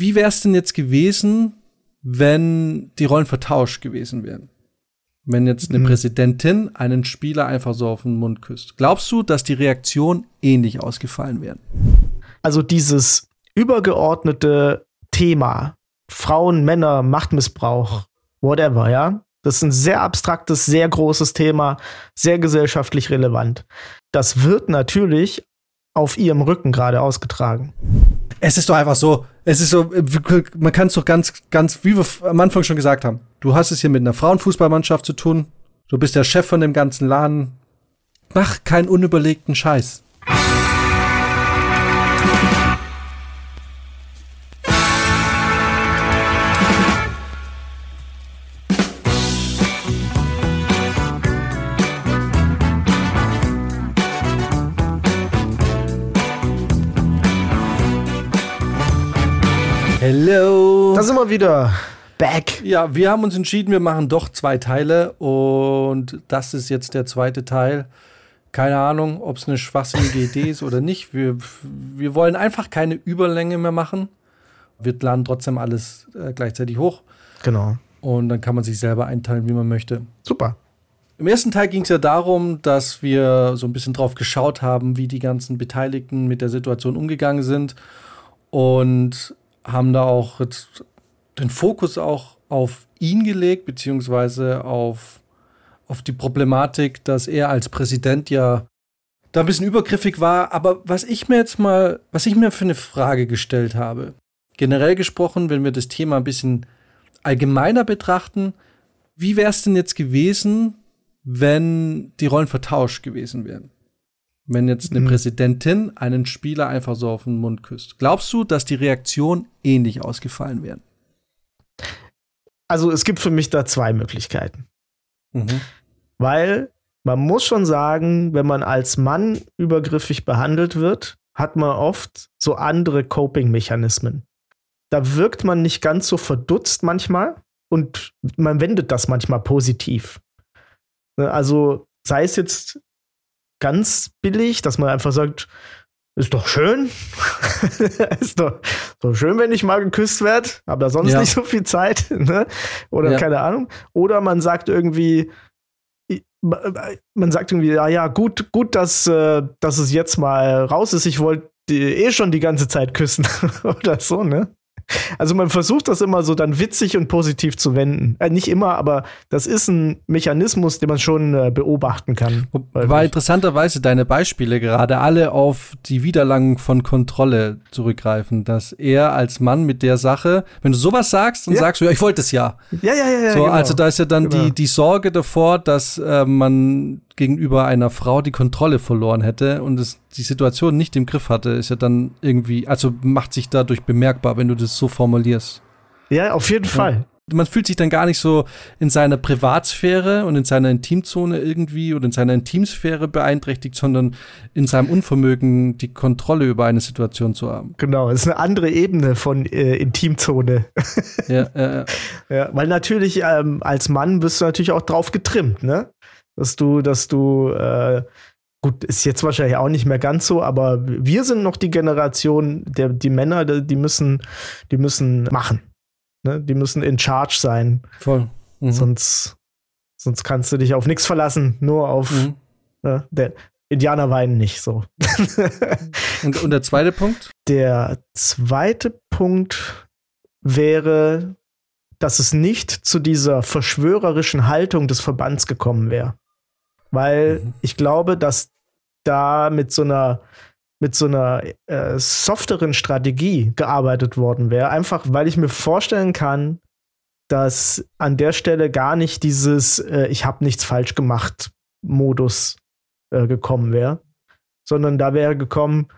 Wie wäre es denn jetzt gewesen, wenn die Rollen vertauscht gewesen wären? Wenn jetzt eine mhm. Präsidentin einen Spieler einfach so auf den Mund küsst. Glaubst du, dass die Reaktion ähnlich ausgefallen wäre? Also dieses übergeordnete Thema Frauen, Männer, Machtmissbrauch, whatever, ja. Das ist ein sehr abstraktes, sehr großes Thema, sehr gesellschaftlich relevant. Das wird natürlich auf ihrem Rücken gerade ausgetragen. Es ist doch einfach so, es ist so, man kann es doch ganz, ganz, wie wir am Anfang schon gesagt haben, du hast es hier mit einer Frauenfußballmannschaft zu tun, du bist der Chef von dem ganzen Laden. Mach keinen unüberlegten Scheiß. Da sind wir wieder. Back. Ja, wir haben uns entschieden, wir machen doch zwei Teile und das ist jetzt der zweite Teil. Keine Ahnung, ob es eine schwachsinnige Idee ist oder nicht. Wir, wir wollen einfach keine Überlänge mehr machen. Wir laden trotzdem alles äh, gleichzeitig hoch. Genau. Und dann kann man sich selber einteilen, wie man möchte. Super. Im ersten Teil ging es ja darum, dass wir so ein bisschen drauf geschaut haben, wie die ganzen Beteiligten mit der Situation umgegangen sind. Und haben da auch jetzt den Fokus auch auf ihn gelegt, beziehungsweise auf, auf die Problematik, dass er als Präsident ja da ein bisschen übergriffig war. Aber was ich mir jetzt mal, was ich mir für eine Frage gestellt habe, generell gesprochen, wenn wir das Thema ein bisschen allgemeiner betrachten, wie wäre es denn jetzt gewesen, wenn die Rollen vertauscht gewesen wären? wenn jetzt eine mhm. Präsidentin einen Spieler einfach so auf den Mund küsst. Glaubst du, dass die Reaktion ähnlich ausgefallen wäre? Also es gibt für mich da zwei Möglichkeiten. Mhm. Weil man muss schon sagen, wenn man als Mann übergriffig behandelt wird, hat man oft so andere Coping-Mechanismen. Da wirkt man nicht ganz so verdutzt manchmal und man wendet das manchmal positiv. Ne, also sei es jetzt ganz billig, dass man einfach sagt, ist doch schön. ist doch, doch schön, wenn ich mal geküsst werde, aber da sonst ja. nicht so viel Zeit. Ne? Oder ja. keine Ahnung. Oder man sagt irgendwie, man sagt irgendwie, ja, ja, gut, gut, dass, äh, dass es jetzt mal raus ist. Ich wollte eh schon die ganze Zeit küssen. Oder so, ne? Also man versucht das immer so dann witzig und positiv zu wenden. Äh, nicht immer, aber das ist ein Mechanismus, den man schon äh, beobachten kann. Weil interessanterweise deine Beispiele gerade alle auf die Widerlangung von Kontrolle zurückgreifen, dass er als Mann mit der Sache, wenn du sowas sagst, dann ja. sagst du, ja, ich wollte es ja. Ja, ja, ja. ja so, genau. Also da ist ja dann genau. die, die Sorge davor, dass äh, man gegenüber einer Frau die Kontrolle verloren hätte und es die Situation nicht im Griff hatte, ist ja dann irgendwie, also macht sich dadurch bemerkbar, wenn du das so formulierst. Ja, auf jeden ja. Fall man fühlt sich dann gar nicht so in seiner Privatsphäre und in seiner Intimzone irgendwie oder in seiner Intimsphäre beeinträchtigt, sondern in seinem Unvermögen, die Kontrolle über eine Situation zu haben. Genau, es ist eine andere Ebene von äh, Intimzone. ja, äh, ja, weil natürlich ähm, als Mann bist du natürlich auch drauf getrimmt, ne? Dass du, dass du äh, Gut, ist jetzt wahrscheinlich auch nicht mehr ganz so, aber wir sind noch die Generation, der die Männer, die müssen, die müssen machen. Ne? Die müssen in charge sein. Voll. Mhm. Sonst, sonst kannst du dich auf nichts verlassen, nur auf mhm. ne? der Indianer weinen nicht so. und, und der zweite Punkt? Der zweite Punkt wäre, dass es nicht zu dieser verschwörerischen Haltung des Verbands gekommen wäre. Weil mhm. ich glaube, dass da mit so einer mit so einer äh, softeren Strategie gearbeitet worden wäre. Einfach, weil ich mir vorstellen kann, dass an der Stelle gar nicht dieses äh, Ich habe nichts falsch gemacht Modus äh, gekommen wäre, sondern da wäre gekommen,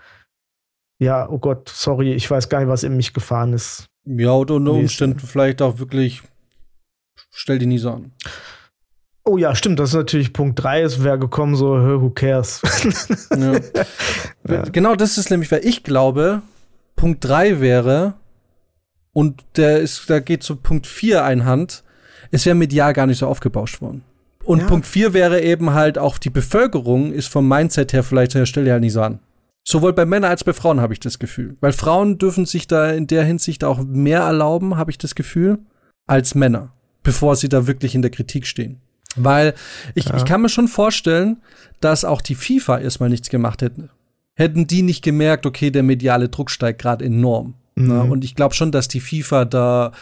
ja, oh Gott, sorry, ich weiß gar nicht, was in mich gefahren ist. Ja, oder unter Umständen vielleicht auch wirklich, stell die nie so an. Oh ja, stimmt, das ist natürlich Punkt 3. Es wäre gekommen, so, who cares? ja. Ja. Genau das ist nämlich, weil ich glaube, Punkt 3 wäre, und der ist, da geht zu Punkt 4 einhand, es wäre medial gar nicht so aufgebauscht worden. Und ja. Punkt 4 wäre eben halt auch die Bevölkerung ist vom Mindset her vielleicht der Stelle halt nicht so an. Sowohl bei Männern als bei Frauen habe ich das Gefühl. Weil Frauen dürfen sich da in der Hinsicht auch mehr erlauben, habe ich das Gefühl, als Männer, bevor sie da wirklich in der Kritik stehen. Weil ich, ja. ich kann mir schon vorstellen, dass auch die FIFA erstmal nichts gemacht hätte. Hätten die nicht gemerkt, okay, der mediale Druck steigt gerade enorm. Ne? Mhm. Und ich glaube schon, dass die FIFA da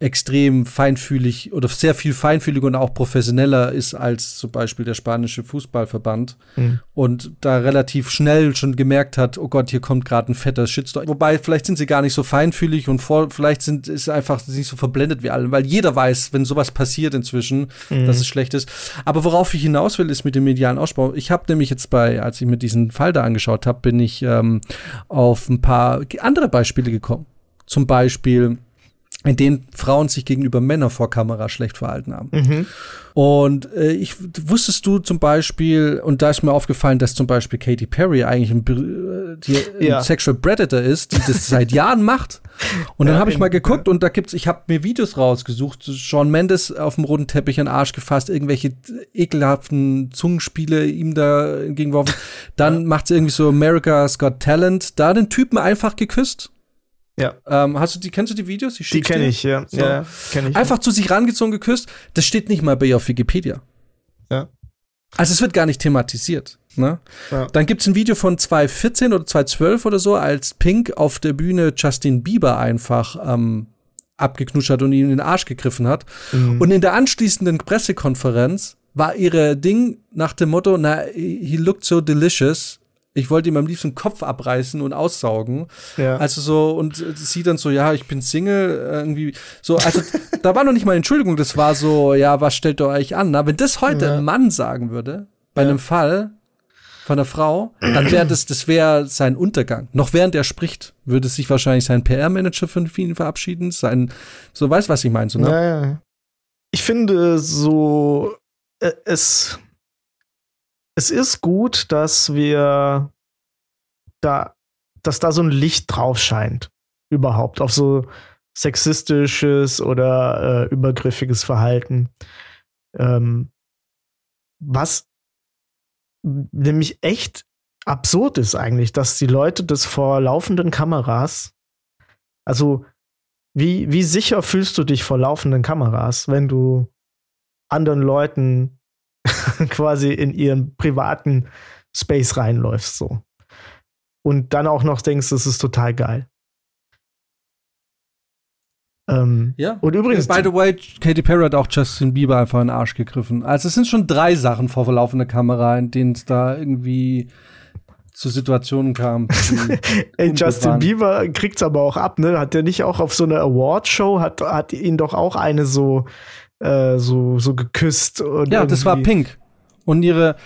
extrem feinfühlig oder sehr viel feinfühliger und auch professioneller ist als zum Beispiel der spanische Fußballverband mhm. und da relativ schnell schon gemerkt hat, oh Gott, hier kommt gerade ein fetter Shitstorm. Wobei, vielleicht sind sie gar nicht so feinfühlig und vor, vielleicht sind ist einfach nicht so verblendet wie alle, weil jeder weiß, wenn sowas passiert inzwischen, mhm. dass es schlecht ist. Aber worauf ich hinaus will, ist mit dem medialen Ausbau. Ich habe nämlich jetzt bei, als ich mir diesen Fall da angeschaut habe, bin ich ähm, auf ein paar andere Beispiele gekommen. Zum Beispiel in denen Frauen sich gegenüber Männern vor Kamera schlecht verhalten haben. Mhm. Und äh, ich wusstest du zum Beispiel, und da ist mir aufgefallen, dass zum Beispiel Katy Perry eigentlich ein, äh, die, ja. ein Sexual Predator ist, die das seit Jahren macht. Und dann ja, habe ich mal geguckt und da gibt's, ich habe mir Videos rausgesucht, Sean Mendes auf dem roten Teppich an den Arsch gefasst, irgendwelche ekelhaften Zungenspiele ihm da entgegengeworfen. Dann ja. macht sie irgendwie so America's Got Talent, da den Typen einfach geküsst ja. Ähm, hast du die, kennst du die Videos? die kenne ich, ja. So. ja kenn ich. Einfach zu sich rangezogen, geküsst. Das steht nicht mal bei ihr auf Wikipedia. Ja. Also es wird gar nicht thematisiert. Ne? Ja. Dann gibt es ein Video von 2014 oder 2012 oder so, als Pink auf der Bühne Justin Bieber einfach ähm, abgeknutscht hat und ihn in den Arsch gegriffen hat. Mhm. Und in der anschließenden Pressekonferenz war ihre Ding nach dem Motto, na, he looked so delicious ich wollte ihm am liebsten Kopf abreißen und aussaugen. Ja. Also so, und sie dann so, ja, ich bin Single, irgendwie, so, also da war noch nicht mal Entschuldigung, das war so, ja, was stellt ihr euch an? Na, wenn das heute ja. ein Mann sagen würde, bei ja. einem Fall von einer Frau, dann wäre das, das wäre sein Untergang. Noch während er spricht, würde sich wahrscheinlich sein PR-Manager von ihn verabschieden, sein, so, weißt was ich meine, so, ne? Ja, ja. Ich finde so, äh, es, es ist gut, dass wir da, dass da so ein Licht drauf scheint. Überhaupt auf so sexistisches oder äh, übergriffiges Verhalten. Ähm, was nämlich echt absurd ist eigentlich, dass die Leute das vor laufenden Kameras, also wie, wie sicher fühlst du dich vor laufenden Kameras, wenn du anderen Leuten quasi in ihren privaten Space reinläufst, so. Und dann auch noch denkst, das ist total geil. Ähm, ja. Und übrigens. By the way, Katy Perry hat auch Justin Bieber einfach in den Arsch gegriffen. Also es sind schon drei Sachen vor verlaufender Kamera, in denen es da irgendwie zu Situationen kam. Ey, Justin. Bieber kriegt's aber auch ab, ne? Hat der nicht auch auf so einer Awardshow, hat, hat ihn doch auch eine so äh, so, so geküsst. ja, irgendwie. das war Pink. Und ihre,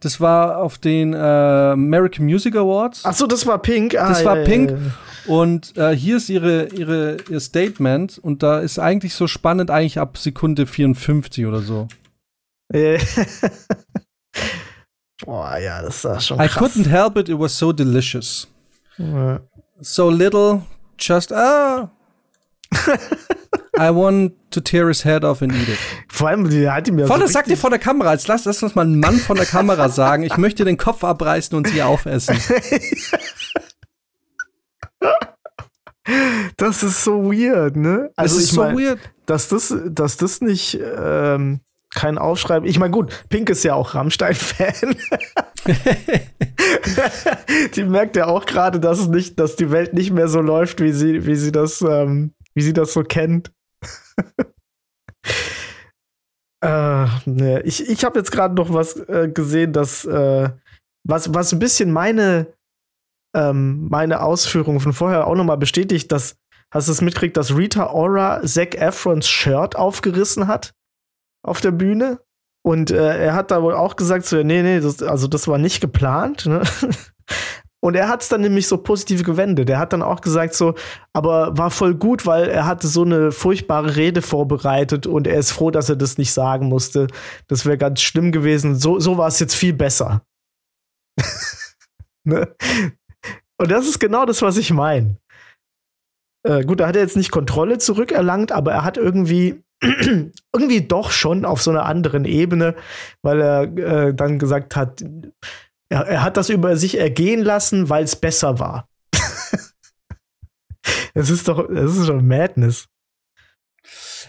das war auf den äh, American Music Awards. Ach so, das war Pink. Ah, das war ja, Pink. Ja, ja. Und äh, hier ist ihre, ihre, ihr Statement. Und da ist eigentlich so spannend, eigentlich ab Sekunde 54 oder so. Boah, ja, das war schon krass. I couldn't help it, it was so delicious. So little, just, ah. I want to tear his head off and eat it. Vor allem, die hat ihm ja. Vor, so das sagt ihr vor der Kamera. Jetzt lass, lass uns mal einen Mann von der Kamera sagen. Ich möchte den Kopf abreißen und sie aufessen. das ist so weird, ne? Also das ist so mein, weird. Dass das, dass das nicht ähm, kein Aufschreiben. Ich meine, gut, Pink ist ja auch Rammstein-Fan. die merkt ja auch gerade, dass es nicht, dass die Welt nicht mehr so läuft, wie sie, wie sie das, ähm, wie sie das so kennt. äh, ne, ich ich habe jetzt gerade noch was äh, gesehen, das äh, was, was ein bisschen meine, ähm, meine Ausführungen von vorher auch nochmal bestätigt, dass hast du es mitgekriegt, dass Rita Ora Zac Efrons Shirt aufgerissen hat auf der Bühne. Und äh, er hat da wohl auch gesagt, so, nee, nee, das, also das war nicht geplant. Ne? Und er hat es dann nämlich so positiv gewendet. Er hat dann auch gesagt so, aber war voll gut, weil er hatte so eine furchtbare Rede vorbereitet und er ist froh, dass er das nicht sagen musste. Das wäre ganz schlimm gewesen. So, so war es jetzt viel besser. ne? Und das ist genau das, was ich meine. Äh, gut, da hat er jetzt nicht Kontrolle zurückerlangt, aber er hat irgendwie irgendwie doch schon auf so einer anderen Ebene, weil er äh, dann gesagt hat, Er, er hat das über sich ergehen lassen, weil es besser war. Es ist doch, es ist doch Madness.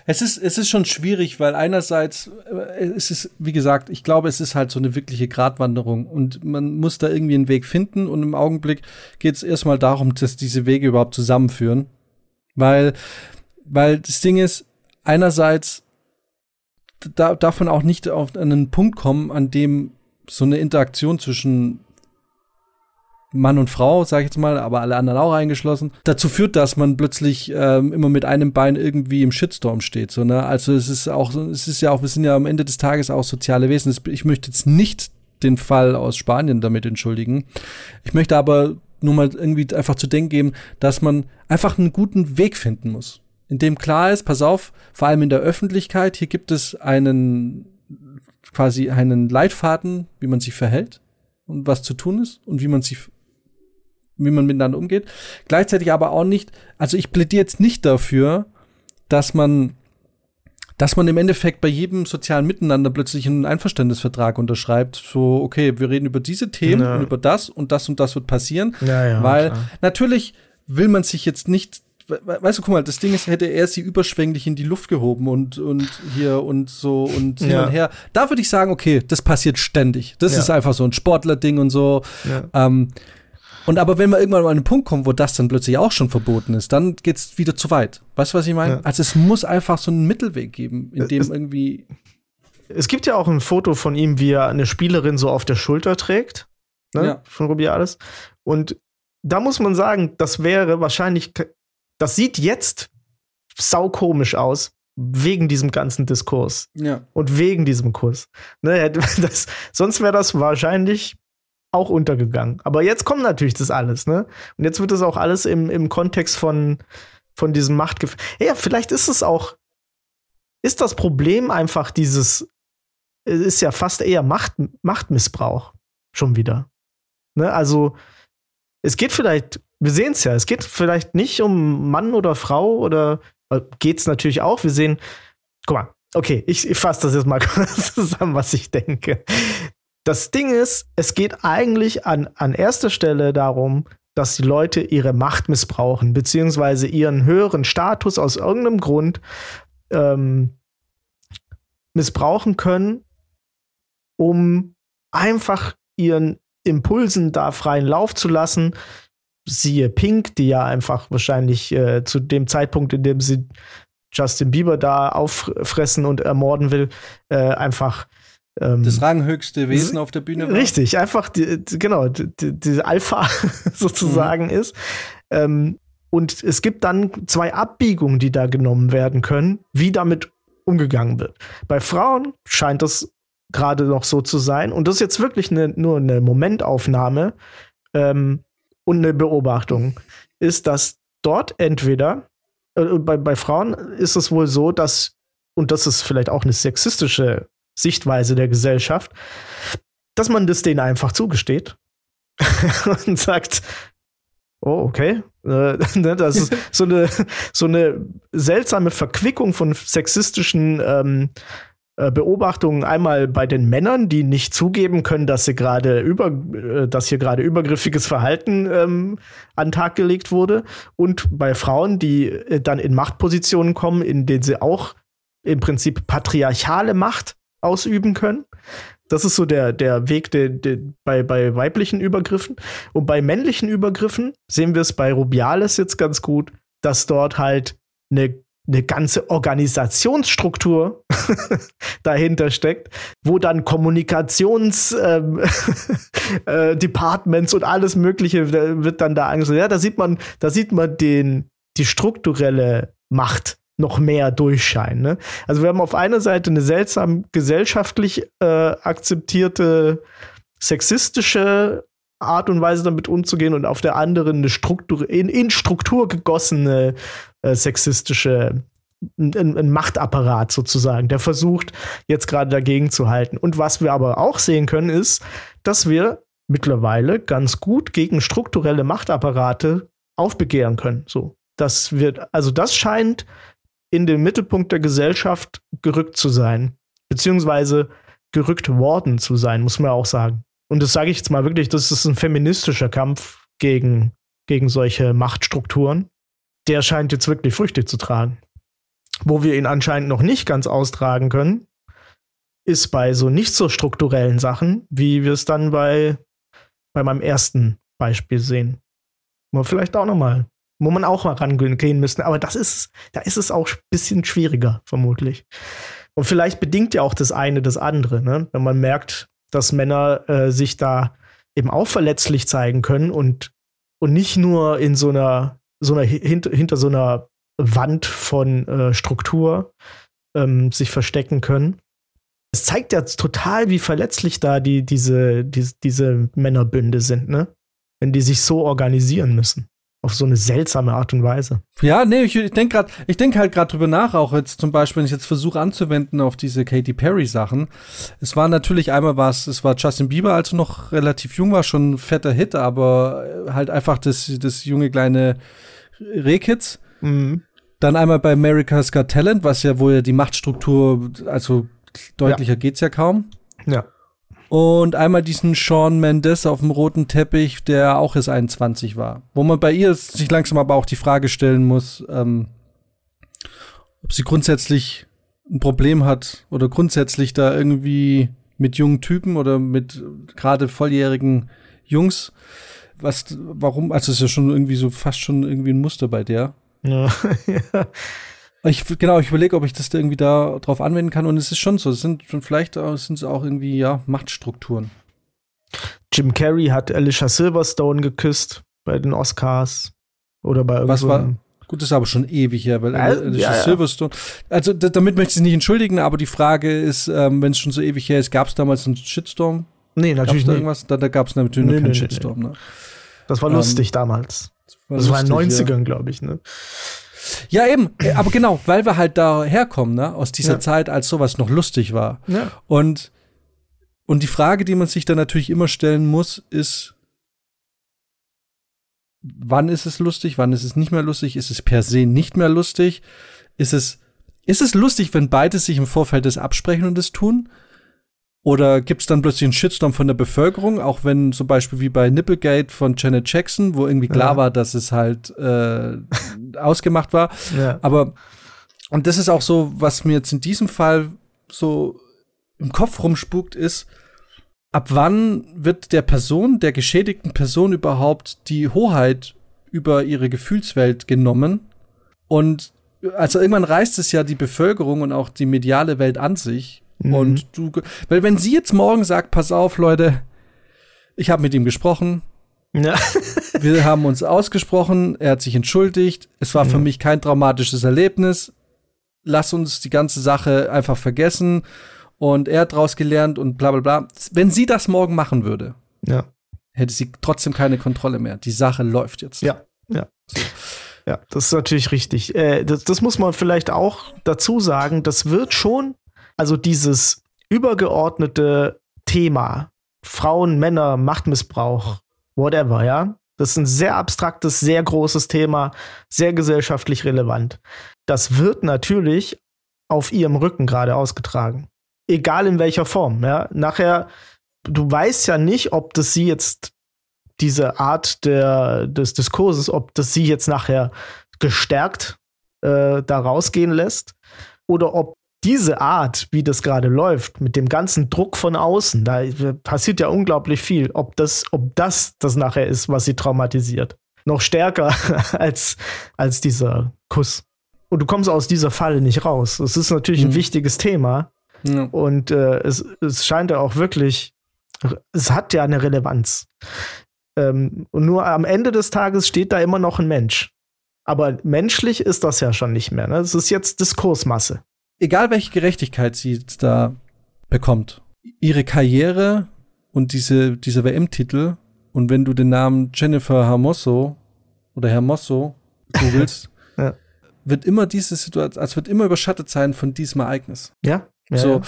Es ist, es ist schon schwierig, weil einerseits, äh, es ist, wie gesagt, ich glaube, es ist halt so eine wirkliche Gratwanderung und man muss da irgendwie einen Weg finden und im Augenblick geht es erstmal darum, dass diese Wege überhaupt zusammenführen. Weil, weil das Ding ist, einerseits da, darf man auch nicht auf einen Punkt kommen, an dem so eine Interaktion zwischen Mann und Frau, sage ich jetzt mal, aber alle anderen auch eingeschlossen, dazu führt, dass man plötzlich ähm, immer mit einem Bein irgendwie im Shitstorm steht. So, ne? Also es ist auch, es ist ja auch, wir sind ja am Ende des Tages auch soziale Wesen. Ich möchte jetzt nicht den Fall aus Spanien damit entschuldigen. Ich möchte aber nur mal irgendwie einfach zu denken geben, dass man einfach einen guten Weg finden muss. In dem klar ist, pass auf, vor allem in der Öffentlichkeit, hier gibt es einen quasi einen Leitfaden, wie man sich verhält und was zu tun ist und wie man sich wie man miteinander umgeht. Gleichzeitig aber auch nicht, also ich plädiere jetzt nicht dafür, dass man dass man im Endeffekt bei jedem sozialen Miteinander plötzlich einen Einverständnisvertrag unterschreibt, so, okay, wir reden über diese Themen ja. und über das und das und das wird passieren. Ja, ja, weil klar. natürlich will man sich jetzt nicht, weißt du, guck mal, das Ding ist, hätte er sie überschwänglich in die Luft gehoben und, und hier und so und hin und her. Da würde ich sagen, okay, das passiert ständig. Das ist einfach so ein Sportler-Ding und so. Ähm, und aber wenn wir irgendwann mal an einen Punkt kommen, wo das dann plötzlich auch schon verboten ist, dann geht's wieder zu weit. Weißt du, was ich meine? Ja. Also es muss einfach so einen Mittelweg geben, in dem es, irgendwie. Es gibt ja auch ein Foto von ihm, wie er eine Spielerin so auf der Schulter trägt. Ne? Ja. Von Rubiales. Und da muss man sagen, das wäre wahrscheinlich, das sieht jetzt saukomisch aus, wegen diesem ganzen Diskurs. Ja. Und wegen diesem Kurs. Ne, das, sonst wäre das wahrscheinlich auch untergegangen. Aber jetzt kommt natürlich das alles, ne? Und jetzt wird das auch alles im, im Kontext von, von diesem Machtgefälle. Ja, vielleicht ist es auch, ist das Problem einfach dieses, es ist ja fast eher Macht, Machtmissbrauch schon wieder. Ne? Also, es geht vielleicht, wir sehen es ja, es geht vielleicht nicht um Mann oder Frau oder äh, geht es natürlich auch. Wir sehen, guck mal, okay, ich, ich fasse das jetzt mal zusammen, was ich denke. Das Ding ist, es geht eigentlich an, an erster Stelle darum, dass die Leute ihre Macht missbrauchen, beziehungsweise ihren höheren Status aus irgendeinem Grund ähm, missbrauchen können, um einfach ihren Impulsen da freien Lauf zu lassen. Siehe Pink, die ja einfach wahrscheinlich äh, zu dem Zeitpunkt, in dem sie Justin Bieber da auffressen und ermorden will, äh, einfach ähm, das ranghöchste Wesen auf der Bühne war. Richtig, einfach, die, die, genau, die, die Alpha sozusagen mhm. ist. Ähm, und es gibt dann zwei Abbiegungen, die da genommen werden können, wie damit umgegangen wird. Bei Frauen scheint das gerade noch so zu sein. Und das ist jetzt wirklich eine, nur eine Momentaufnahme ähm, und eine Beobachtung, ist, dass dort entweder, äh, bei, bei Frauen ist es wohl so, dass, und das ist vielleicht auch eine sexistische Sichtweise der Gesellschaft, dass man das denen einfach zugesteht und sagt, oh, okay. Äh, ne, das ist so eine, so eine seltsame Verquickung von sexistischen ähm, äh, Beobachtungen einmal bei den Männern, die nicht zugeben können, dass sie gerade über, äh, dass hier gerade übergriffiges Verhalten ähm, an Tag gelegt wurde, und bei Frauen, die äh, dann in Machtpositionen kommen, in denen sie auch im Prinzip patriarchale Macht ausüben können. Das ist so der, der Weg der, der, bei, bei weiblichen Übergriffen. Und bei männlichen Übergriffen sehen wir es bei Rubiales jetzt ganz gut, dass dort halt eine, eine ganze Organisationsstruktur dahinter steckt, wo dann Kommunikationsdepartments ähm, äh, und alles Mögliche wird dann da angesagt. Ja, da sieht man, da sieht man den, die strukturelle Macht noch mehr durchscheinen. Ne? Also wir haben auf einer Seite eine seltsam gesellschaftlich äh, akzeptierte sexistische Art und Weise damit umzugehen und auf der anderen eine Struktur, in, in Struktur gegossene äh, sexistische ein, ein, Machtapparat sozusagen, der versucht jetzt gerade dagegen zu halten. Und was wir aber auch sehen können, ist, dass wir mittlerweile ganz gut gegen strukturelle Machtapparate aufbegehren können. So, das wird, also das scheint in den Mittelpunkt der Gesellschaft gerückt zu sein, beziehungsweise gerückt worden zu sein, muss man auch sagen. Und das sage ich jetzt mal wirklich, das ist ein feministischer Kampf gegen, gegen solche Machtstrukturen. Der scheint jetzt wirklich Früchte zu tragen. Wo wir ihn anscheinend noch nicht ganz austragen können, ist bei so nicht so strukturellen Sachen, wie wir es dann bei, bei meinem ersten Beispiel sehen. Wo vielleicht auch noch mal, wo man auch mal rangehen müssen. Aber das ist, da ist es auch ein bisschen schwieriger, vermutlich. Und vielleicht bedingt ja auch das eine das andere, ne? wenn man merkt, dass Männer äh, sich da eben auch verletzlich zeigen können und, und nicht nur in so einer, so einer hinter, hinter so einer Wand von äh, Struktur ähm, sich verstecken können. Es zeigt ja total, wie verletzlich da die, diese, die, diese Männerbünde sind, ne? Wenn die sich so organisieren müssen auf so eine seltsame Art und Weise. Ja, nee, ich, ich denke gerade, ich denke halt gerade drüber nach, auch jetzt zum Beispiel, wenn ich jetzt versuche anzuwenden auf diese Katy Perry Sachen. Es war natürlich einmal was, es war Justin Bieber, als er noch relativ jung war, schon ein fetter Hit, aber halt einfach das, das junge kleine Rehkids. Mhm. Dann einmal bei America's Got Talent, was ja, wo ja die Machtstruktur, also deutlicher ja. geht's ja kaum. Ja. Und einmal diesen Sean Mendes auf dem roten Teppich, der auch erst 21 war. Wo man bei ihr sich langsam aber auch die Frage stellen muss, ähm, ob sie grundsätzlich ein Problem hat oder grundsätzlich da irgendwie mit jungen Typen oder mit gerade volljährigen Jungs, was, warum, also ist ja schon irgendwie so fast schon irgendwie ein Muster bei der. Ja, ja. Ich, genau, ich überlege, ob ich das da irgendwie da drauf anwenden kann. Und es ist schon so, es sind schon vielleicht sind es auch irgendwie, ja, Machtstrukturen. Jim Carrey hat Alicia Silverstone geküsst bei den Oscars. Oder bei irgendwas. Was war? Gut, das ist aber schon ewig her, weil äh, Alicia ja, Silverstone. Also damit möchte ich es nicht entschuldigen, aber die Frage ist, ähm, wenn es schon so ewig her ist, gab es damals einen Shitstorm? Nee, natürlich da irgendwas? Da, da gab es natürlich nee, noch keinen nee, Shitstorm. Nee. Ne? Das war lustig ähm, damals. Das war, das lustig, war in den 90ern, ja. glaube ich, ne? Ja, eben, äh, aber genau, weil wir halt da herkommen, ne, aus dieser ja. Zeit, als sowas noch lustig war. Ja. Und, und die Frage, die man sich dann natürlich immer stellen muss, ist, wann ist es lustig, wann ist es nicht mehr lustig, ist es per se nicht mehr lustig, ist es, ist es lustig, wenn beide sich im Vorfeld das absprechen und das tun? Oder gibt es dann plötzlich einen Shitstorm von der Bevölkerung, auch wenn zum Beispiel wie bei Nipplegate von Janet Jackson, wo irgendwie klar ja. war, dass es halt äh, ausgemacht war. Ja. Aber, und das ist auch so, was mir jetzt in diesem Fall so im Kopf rumspukt, ist, ab wann wird der Person, der geschädigten Person überhaupt die Hoheit über ihre Gefühlswelt genommen? Und also irgendwann reißt es ja die Bevölkerung und auch die mediale Welt an sich Mhm. Und du, weil wenn sie jetzt morgen sagt, pass auf, Leute, ich habe mit ihm gesprochen. Ja. wir haben uns ausgesprochen, er hat sich entschuldigt. Es war für mich kein traumatisches Erlebnis. Lass uns die ganze Sache einfach vergessen. Und er hat daraus gelernt und bla bla bla. Wenn sie das morgen machen würde, ja. hätte sie trotzdem keine Kontrolle mehr. Die Sache läuft jetzt. Ja, ja. So. Ja, das ist natürlich richtig. Äh, das, das muss man vielleicht auch dazu sagen. Das wird schon also dieses übergeordnete Thema Frauen, Männer, Machtmissbrauch, whatever, ja. Das ist ein sehr abstraktes, sehr großes Thema, sehr gesellschaftlich relevant. Das wird natürlich auf ihrem Rücken gerade ausgetragen. Egal in welcher Form, ja. Nachher, du weißt ja nicht, ob das sie jetzt diese Art der, des Diskurses, ob das sie jetzt nachher gestärkt äh, da rausgehen lässt oder ob diese Art, wie das gerade läuft, mit dem ganzen Druck von außen, da passiert ja unglaublich viel, ob das, ob das das nachher ist, was sie traumatisiert. Noch stärker als, als dieser Kuss. Und du kommst aus dieser Falle nicht raus. Es ist natürlich mhm. ein wichtiges Thema. Ja. Und äh, es, es scheint ja auch wirklich, es hat ja eine Relevanz. Ähm, und nur am Ende des Tages steht da immer noch ein Mensch. Aber menschlich ist das ja schon nicht mehr. Ne? Es ist jetzt Diskursmasse egal welche Gerechtigkeit sie jetzt da bekommt, ihre Karriere und diese, diese WM-Titel und wenn du den Namen Jennifer Hermoso oder Hermoso googelst, ja. wird immer diese Situation, also wird immer überschattet sein von diesem Ereignis. Ja. ja so.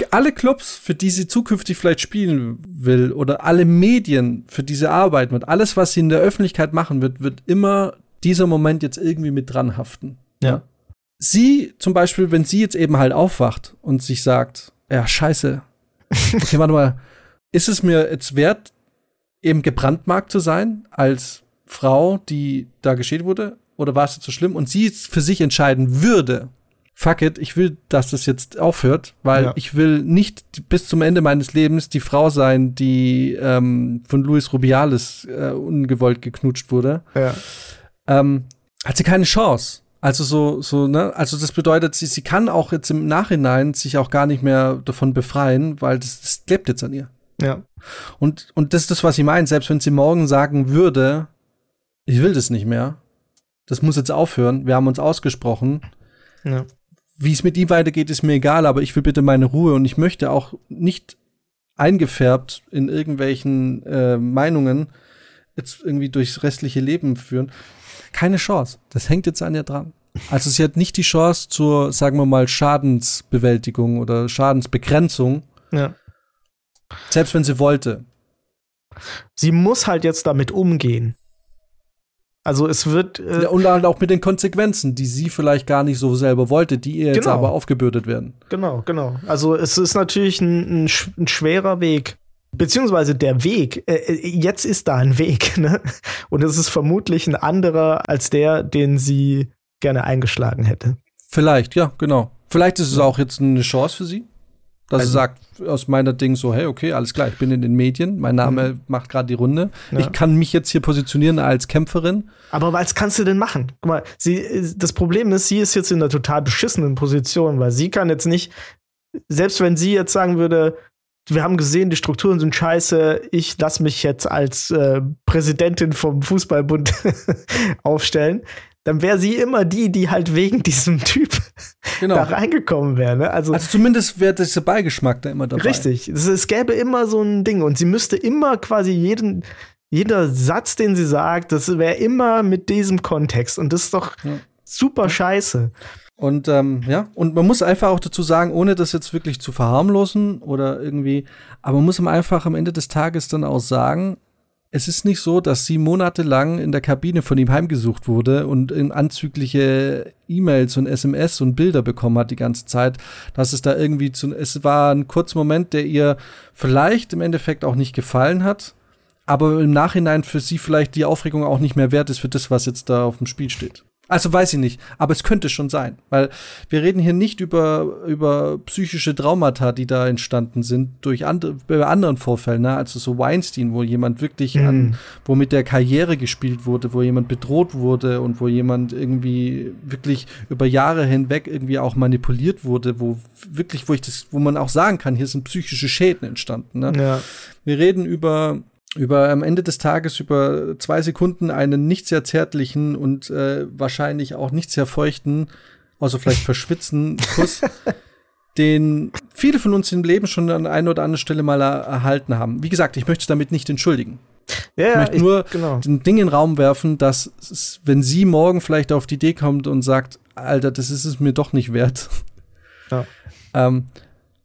Ja. Alle Clubs, für die sie zukünftig vielleicht spielen will, oder alle Medien, für die sie arbeiten wird, alles, was sie in der Öffentlichkeit machen wird, wird immer dieser Moment jetzt irgendwie mit dran haften. Ja sie zum Beispiel, wenn sie jetzt eben halt aufwacht und sich sagt, ja, scheiße, okay, warte mal, ist es mir jetzt wert, eben gebrandmarkt zu sein als Frau, die da geschehen wurde? Oder war es jetzt so schlimm? Und sie für sich entscheiden würde, fuck it, ich will, dass das jetzt aufhört, weil ja. ich will nicht bis zum Ende meines Lebens die Frau sein, die ähm, von Luis Rubiales äh, ungewollt geknutscht wurde. Ja. Ähm, hat sie keine Chance. Also so, so, ne, also das bedeutet, sie, sie kann auch jetzt im Nachhinein sich auch gar nicht mehr davon befreien, weil das, das klebt jetzt an ihr. Ja. Und, und das ist das, was sie meint. Selbst wenn sie morgen sagen würde, ich will das nicht mehr, das muss jetzt aufhören, wir haben uns ausgesprochen. Ja. Wie es mit ihm weitergeht, ist mir egal, aber ich will bitte meine Ruhe und ich möchte auch nicht eingefärbt in irgendwelchen äh, Meinungen jetzt irgendwie durchs restliche Leben führen keine Chance. Das hängt jetzt an ihr dran. Also sie hat nicht die Chance zur, sagen wir mal, Schadensbewältigung oder Schadensbegrenzung. Ja. Selbst wenn sie wollte. Sie muss halt jetzt damit umgehen. Also es wird. Äh ja, und halt auch mit den Konsequenzen, die sie vielleicht gar nicht so selber wollte, die ihr jetzt genau. aber aufgebürdet werden. Genau, genau. Also es ist natürlich ein, ein, ein schwerer Weg beziehungsweise der Weg, äh, äh, jetzt ist da ein Weg, ne? Und es ist vermutlich ein anderer als der, den sie gerne eingeschlagen hätte. Vielleicht, ja, genau. Vielleicht ist es auch jetzt eine Chance für sie, dass also, sie sagt aus meiner Ding so, hey, okay, alles klar, ich bin in den Medien, mein Name mhm. macht gerade die Runde. Ja. Ich kann mich jetzt hier positionieren als Kämpferin. Aber was kannst du denn machen? Guck mal, sie, das Problem ist, sie ist jetzt in einer total beschissenen Position, weil sie kann jetzt nicht, selbst wenn sie jetzt sagen würde, wir haben gesehen, die Strukturen sind scheiße. Ich lasse mich jetzt als äh, Präsidentin vom Fußballbund aufstellen. Dann wäre sie immer die, die halt wegen diesem Typ genau. da reingekommen wäre. Ne? Also, also zumindest wäre dieser Beigeschmack da immer dabei. Richtig. Es, es gäbe immer so ein Ding und sie müsste immer quasi jeden, jeder Satz, den sie sagt, das wäre immer mit diesem Kontext. Und das ist doch ja. super scheiße. Und ähm, ja, und man muss einfach auch dazu sagen, ohne das jetzt wirklich zu verharmlosen oder irgendwie, aber man muss einfach am Ende des Tages dann auch sagen, es ist nicht so, dass sie monatelang in der Kabine von ihm heimgesucht wurde und in anzügliche E-Mails und SMS und Bilder bekommen hat die ganze Zeit, dass es da irgendwie zu, es war ein kurzer Moment, der ihr vielleicht im Endeffekt auch nicht gefallen hat, aber im Nachhinein für sie vielleicht die Aufregung auch nicht mehr wert ist für das, was jetzt da auf dem Spiel steht. Also weiß ich nicht, aber es könnte schon sein, weil wir reden hier nicht über, über psychische Traumata, die da entstanden sind durch andere, bei anderen Vorfällen, ne? also so Weinstein, wo jemand wirklich mhm. an, wo mit der Karriere gespielt wurde, wo jemand bedroht wurde und wo jemand irgendwie wirklich über Jahre hinweg irgendwie auch manipuliert wurde, wo wirklich, wo ich das, wo man auch sagen kann, hier sind psychische Schäden entstanden. Ne? Ja. Wir reden über über am Ende des Tages über zwei Sekunden einen nicht sehr zärtlichen und äh, wahrscheinlich auch nicht sehr feuchten, außer vielleicht verschwitzen Kuss, den viele von uns im Leben schon an einer oder anderen Stelle mal er erhalten haben. Wie gesagt, ich möchte es damit nicht entschuldigen. Ja, ich möchte nur genau. den Ding in den Raum werfen, dass es, wenn sie morgen vielleicht auf die Idee kommt und sagt, Alter, das ist es mir doch nicht wert. Ja. ähm,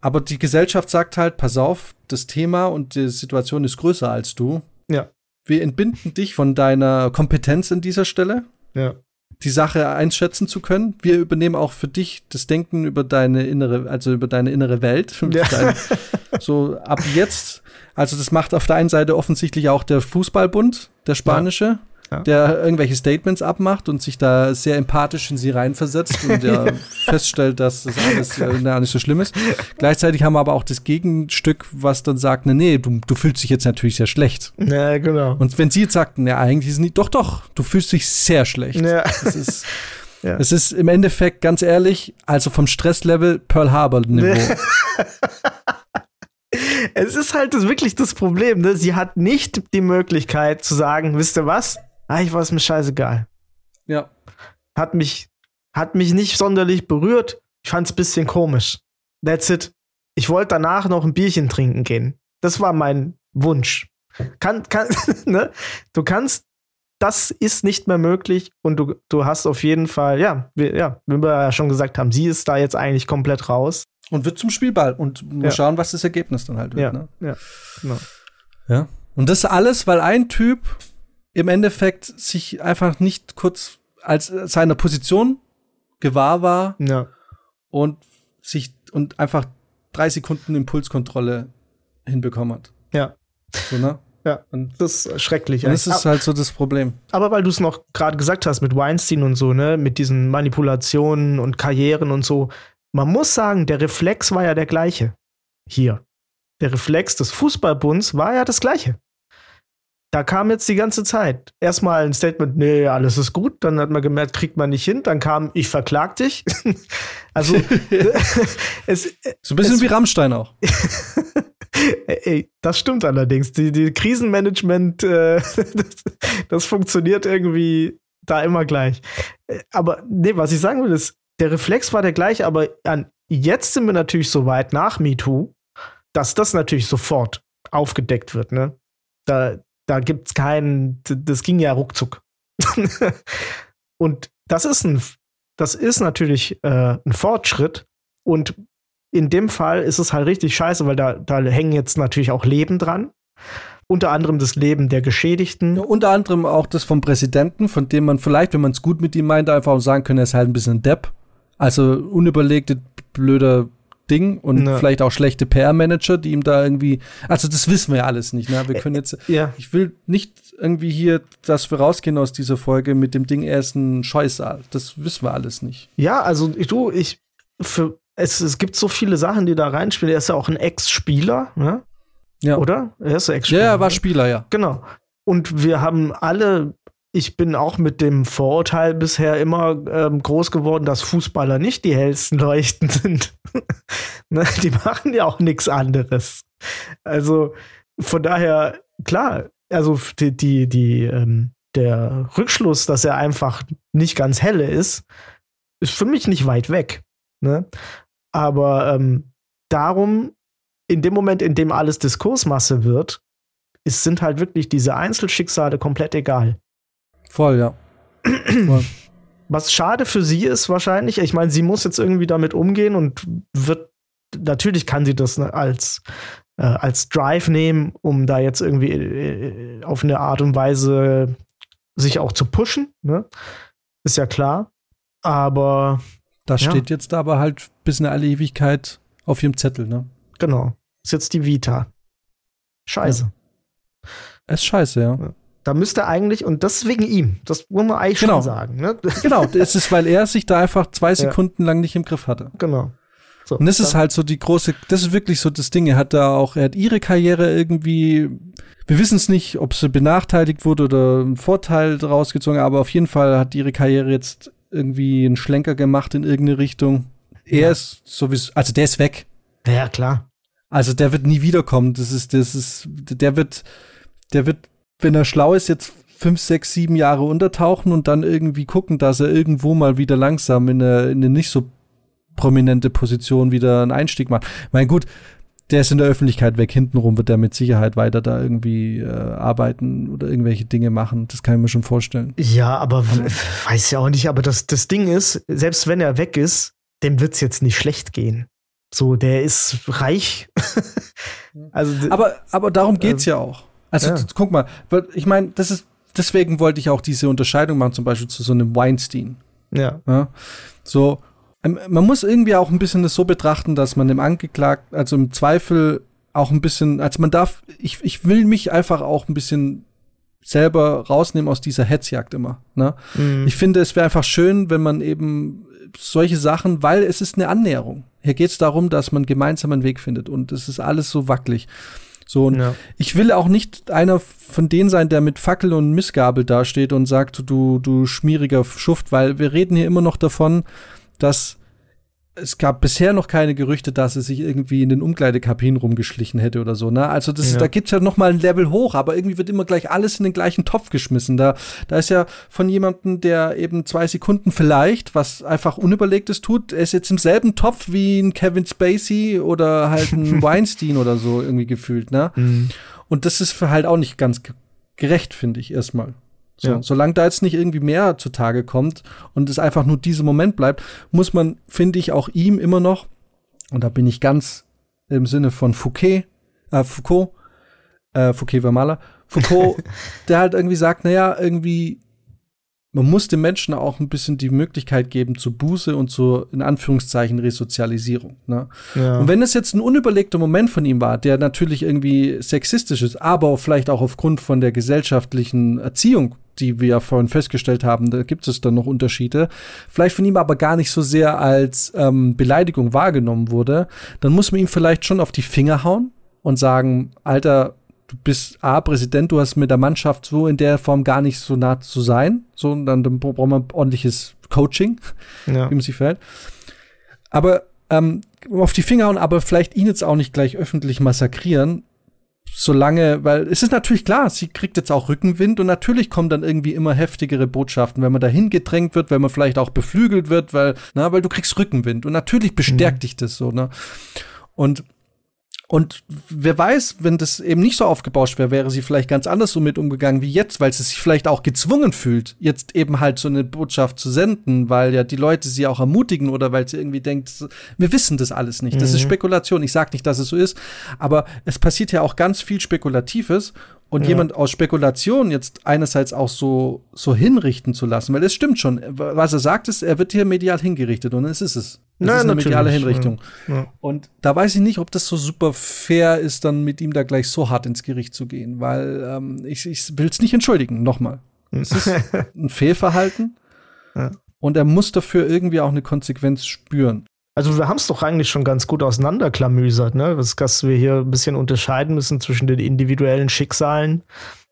aber die Gesellschaft sagt halt, pass auf, das Thema und die Situation ist größer als du. Ja. Wir entbinden dich von deiner Kompetenz in dieser Stelle. Ja. Die Sache einschätzen zu können. Wir übernehmen auch für dich das Denken über deine innere, also über deine innere Welt. Ja. Dein, so ab jetzt. Also das macht auf der einen Seite offensichtlich auch der Fußballbund, der spanische. Ja ja. der irgendwelche Statements abmacht und sich da sehr empathisch in sie reinversetzt und ja. feststellt, dass das alles äh, na, nicht so schlimm ist. Gleichzeitig haben wir aber auch das Gegenstück, was dann sagt, nee, nee, du, du fühlst dich jetzt natürlich sehr schlecht. Ja, genau. Und wenn sie jetzt sagt, ja, eigentlich ist nicht, doch, doch, du fühlst dich sehr schlecht. Ja. Das ist, ja. Es ist im Endeffekt, ganz ehrlich, also vom Stresslevel Pearl Harbor Niveau. es ist halt das, wirklich das Problem, ne? Sie hat nicht die Möglichkeit zu sagen, wisst ihr was? Eigentlich war es mir scheißegal. Ja. Hat mich, hat mich nicht sonderlich berührt. Ich fand es ein bisschen komisch. That's it. Ich wollte danach noch ein Bierchen trinken gehen. Das war mein Wunsch. Kann, kann, ne? Du kannst, das ist nicht mehr möglich und du, du hast auf jeden Fall, ja, wie, ja, wie wir ja schon gesagt haben, sie ist da jetzt eigentlich komplett raus. Und wird zum Spielball und mal ja. schauen, was das Ergebnis dann halt wird. Ja, ne? ja, genau. Ja. Und das alles, weil ein Typ im Endeffekt sich einfach nicht kurz als seiner Position gewahr war ja. und sich und einfach drei Sekunden Impulskontrolle hinbekommen hat. Ja. So, ne? Ja, und das ist schrecklich. Und das ist halt so das Problem. Aber weil du es noch gerade gesagt hast mit Weinstein und so, ne, mit diesen Manipulationen und Karrieren und so, man muss sagen, der Reflex war ja der gleiche. Hier. Der Reflex des Fußballbunds war ja das gleiche. Da kam jetzt die ganze Zeit erstmal ein Statement, nee, alles ist gut. Dann hat man gemerkt, kriegt man nicht hin. Dann kam, ich verklag dich. also, es, so ein bisschen es, wie Rammstein auch. Ey, das stimmt allerdings. Die, die Krisenmanagement, äh, das, das, funktioniert irgendwie da immer gleich. Aber nee, was ich sagen will, ist, der Reflex war der gleiche, aber an, jetzt sind wir natürlich so weit nach MeToo, dass das natürlich sofort aufgedeckt wird. Ne? Da, da gibt es keinen, das ging ja ruckzuck. und das ist ein, das ist natürlich äh, ein Fortschritt. Und in dem Fall ist es halt richtig scheiße, weil da, da hängen jetzt natürlich auch Leben dran. Unter anderem das Leben der Geschädigten. Ja, unter anderem auch das vom Präsidenten, von dem man vielleicht, wenn man es gut mit ihm meint, einfach sagen könnte, er ist halt ein bisschen Depp. Also unüberlegte, blöder Ding und ja. vielleicht auch schlechte PR-Manager, die ihm da irgendwie, also das wissen wir ja alles nicht, ne? Wir können jetzt, ja. ich will nicht irgendwie hier, dass wir rausgehen aus dieser Folge mit dem Ding, er ist ein Scheusal. Das wissen wir alles nicht. Ja, also du, ich, für, es, es gibt so viele Sachen, die da reinspielen. Er ist ja auch ein Ex-Spieler, ne? Ja. Oder? Er ist Ex-Spieler. Ja, er war ne? Spieler, ja. Genau. Und wir haben alle, ich bin auch mit dem Vorurteil bisher immer ähm, groß geworden, dass Fußballer nicht die hellsten Leuchten sind. ne? Die machen ja auch nichts anderes. Also von daher, klar, also die, die, die ähm, der Rückschluss, dass er einfach nicht ganz helle ist, ist für mich nicht weit weg. Ne? Aber ähm, darum, in dem Moment, in dem alles Diskursmasse wird, ist, sind halt wirklich diese Einzelschicksale komplett egal. Voll, ja. Voll. Was schade für sie ist wahrscheinlich, ich meine, sie muss jetzt irgendwie damit umgehen und wird, natürlich kann sie das ne, als, äh, als Drive nehmen, um da jetzt irgendwie äh, auf eine Art und Weise sich auch zu pushen, ne? Ist ja klar. Aber das ja. steht jetzt aber halt bis in alle Ewigkeit auf ihrem Zettel, ne? Genau. Ist jetzt die Vita. Scheiße. Ja. Es ist scheiße, ja. Da müsste eigentlich, und das ist wegen ihm, das muss man eigentlich genau. schon sagen. Ne? Genau, es ist, weil er sich da einfach zwei Sekunden ja. lang nicht im Griff hatte. Genau. So, und das ist halt so die große, das ist wirklich so das Ding. Er hat da auch, er hat ihre Karriere irgendwie, wir wissen es nicht, ob sie benachteiligt wurde oder einen Vorteil daraus gezogen, aber auf jeden Fall hat ihre Karriere jetzt irgendwie einen Schlenker gemacht in irgendeine Richtung. Er ja. ist sowieso, also der ist weg. Ja, klar. Also der wird nie wiederkommen. Das ist, das ist, der wird, der wird, wenn er schlau ist, jetzt fünf, sechs, sieben Jahre untertauchen und dann irgendwie gucken, dass er irgendwo mal wieder langsam in eine, in eine nicht so prominente Position wieder einen Einstieg macht. Mein gut, der ist in der Öffentlichkeit weg. Hintenrum wird er mit Sicherheit weiter da irgendwie äh, arbeiten oder irgendwelche Dinge machen. Das kann ich mir schon vorstellen. Ja, aber weiß ja auch nicht. Aber das, das Ding ist, selbst wenn er weg ist, dem wird es jetzt nicht schlecht gehen. So, der ist reich. also, aber, aber darum geht's äh, ja auch. Also, ja. guck mal, ich meine, das ist, deswegen wollte ich auch diese Unterscheidung machen, zum Beispiel zu so einem Weinstein. Ja. ja? So, ähm, man muss irgendwie auch ein bisschen das so betrachten, dass man dem Angeklagten, also im Zweifel auch ein bisschen, also man darf, ich, ich will mich einfach auch ein bisschen selber rausnehmen aus dieser Hetzjagd immer. Ne? Mhm. Ich finde, es wäre einfach schön, wenn man eben solche Sachen, weil es ist eine Annäherung. Hier geht es darum, dass man gemeinsam einen Weg findet und es ist alles so wackelig. So, und ja. ich will auch nicht einer von denen sein, der mit Fackel und Missgabel dasteht und sagt, du, du schmieriger Schuft, weil wir reden hier immer noch davon, dass es gab bisher noch keine Gerüchte, dass er sich irgendwie in den Umkleidekabinen rumgeschlichen hätte oder so. Ne? Also das, ja. da gibt's ja noch mal ein Level hoch, aber irgendwie wird immer gleich alles in den gleichen Topf geschmissen. Da, da ist ja von jemandem, der eben zwei Sekunden vielleicht was einfach Unüberlegtes tut, ist jetzt im selben Topf wie ein Kevin Spacey oder halt ein Weinstein oder so irgendwie gefühlt. Ne? Mhm. Und das ist halt auch nicht ganz gerecht, finde ich erstmal. So, ja. Solange da jetzt nicht irgendwie mehr zutage kommt und es einfach nur dieser Moment bleibt, muss man, finde ich, auch ihm immer noch, und da bin ich ganz im Sinne von Fouquet, äh, Foucault, äh, Fouquet war Maler, Foucault, der halt irgendwie sagt, naja, irgendwie, man muss den Menschen auch ein bisschen die Möglichkeit geben zu Buße und zu, in Anführungszeichen, Resozialisierung. Ne? Ja. Und wenn es jetzt ein unüberlegter Moment von ihm war, der natürlich irgendwie sexistisch ist, aber vielleicht auch aufgrund von der gesellschaftlichen Erziehung, die wir ja vorhin festgestellt haben, da gibt es dann noch Unterschiede, vielleicht von ihm aber gar nicht so sehr als ähm, Beleidigung wahrgenommen wurde, dann muss man ihm vielleicht schon auf die Finger hauen und sagen, Alter, du bist A, Präsident, du hast mit der Mannschaft so in der Form gar nicht so nah zu sein. So, und dann, dann braucht man ordentliches Coaching, ja. wie man sich verhält. Aber ähm, auf die Finger hauen, aber vielleicht ihn jetzt auch nicht gleich öffentlich massakrieren, solange, weil es ist natürlich klar, sie kriegt jetzt auch Rückenwind und natürlich kommen dann irgendwie immer heftigere Botschaften, wenn man dahin gedrängt wird, wenn man vielleicht auch beflügelt wird, weil, na, weil du kriegst Rückenwind und natürlich bestärkt mhm. dich das so, ne? Und und wer weiß, wenn das eben nicht so aufgebauscht wäre, wäre sie vielleicht ganz anders so mit umgegangen wie jetzt, weil sie sich vielleicht auch gezwungen fühlt, jetzt eben halt so eine Botschaft zu senden, weil ja die Leute sie auch ermutigen oder weil sie irgendwie denkt, wir wissen das alles nicht. Das ist mhm. Spekulation. Ich sage nicht, dass es so ist, aber es passiert ja auch ganz viel Spekulatives und ja. jemand aus Spekulation jetzt einerseits auch so, so hinrichten zu lassen, weil es stimmt schon, was er sagt, ist, er wird hier medial hingerichtet und es ist es. Es ist eine mediale Hinrichtung. Ja. Ja. Und da weiß ich nicht, ob das so super fair ist, dann mit ihm da gleich so hart ins Gericht zu gehen, weil ähm, ich, ich will es nicht entschuldigen, nochmal. Es ist ein Fehlverhalten und er muss dafür irgendwie auch eine Konsequenz spüren. Also wir haben es doch eigentlich schon ganz gut auseinanderklamüsert, ne? dass, dass wir hier ein bisschen unterscheiden müssen zwischen den individuellen Schicksalen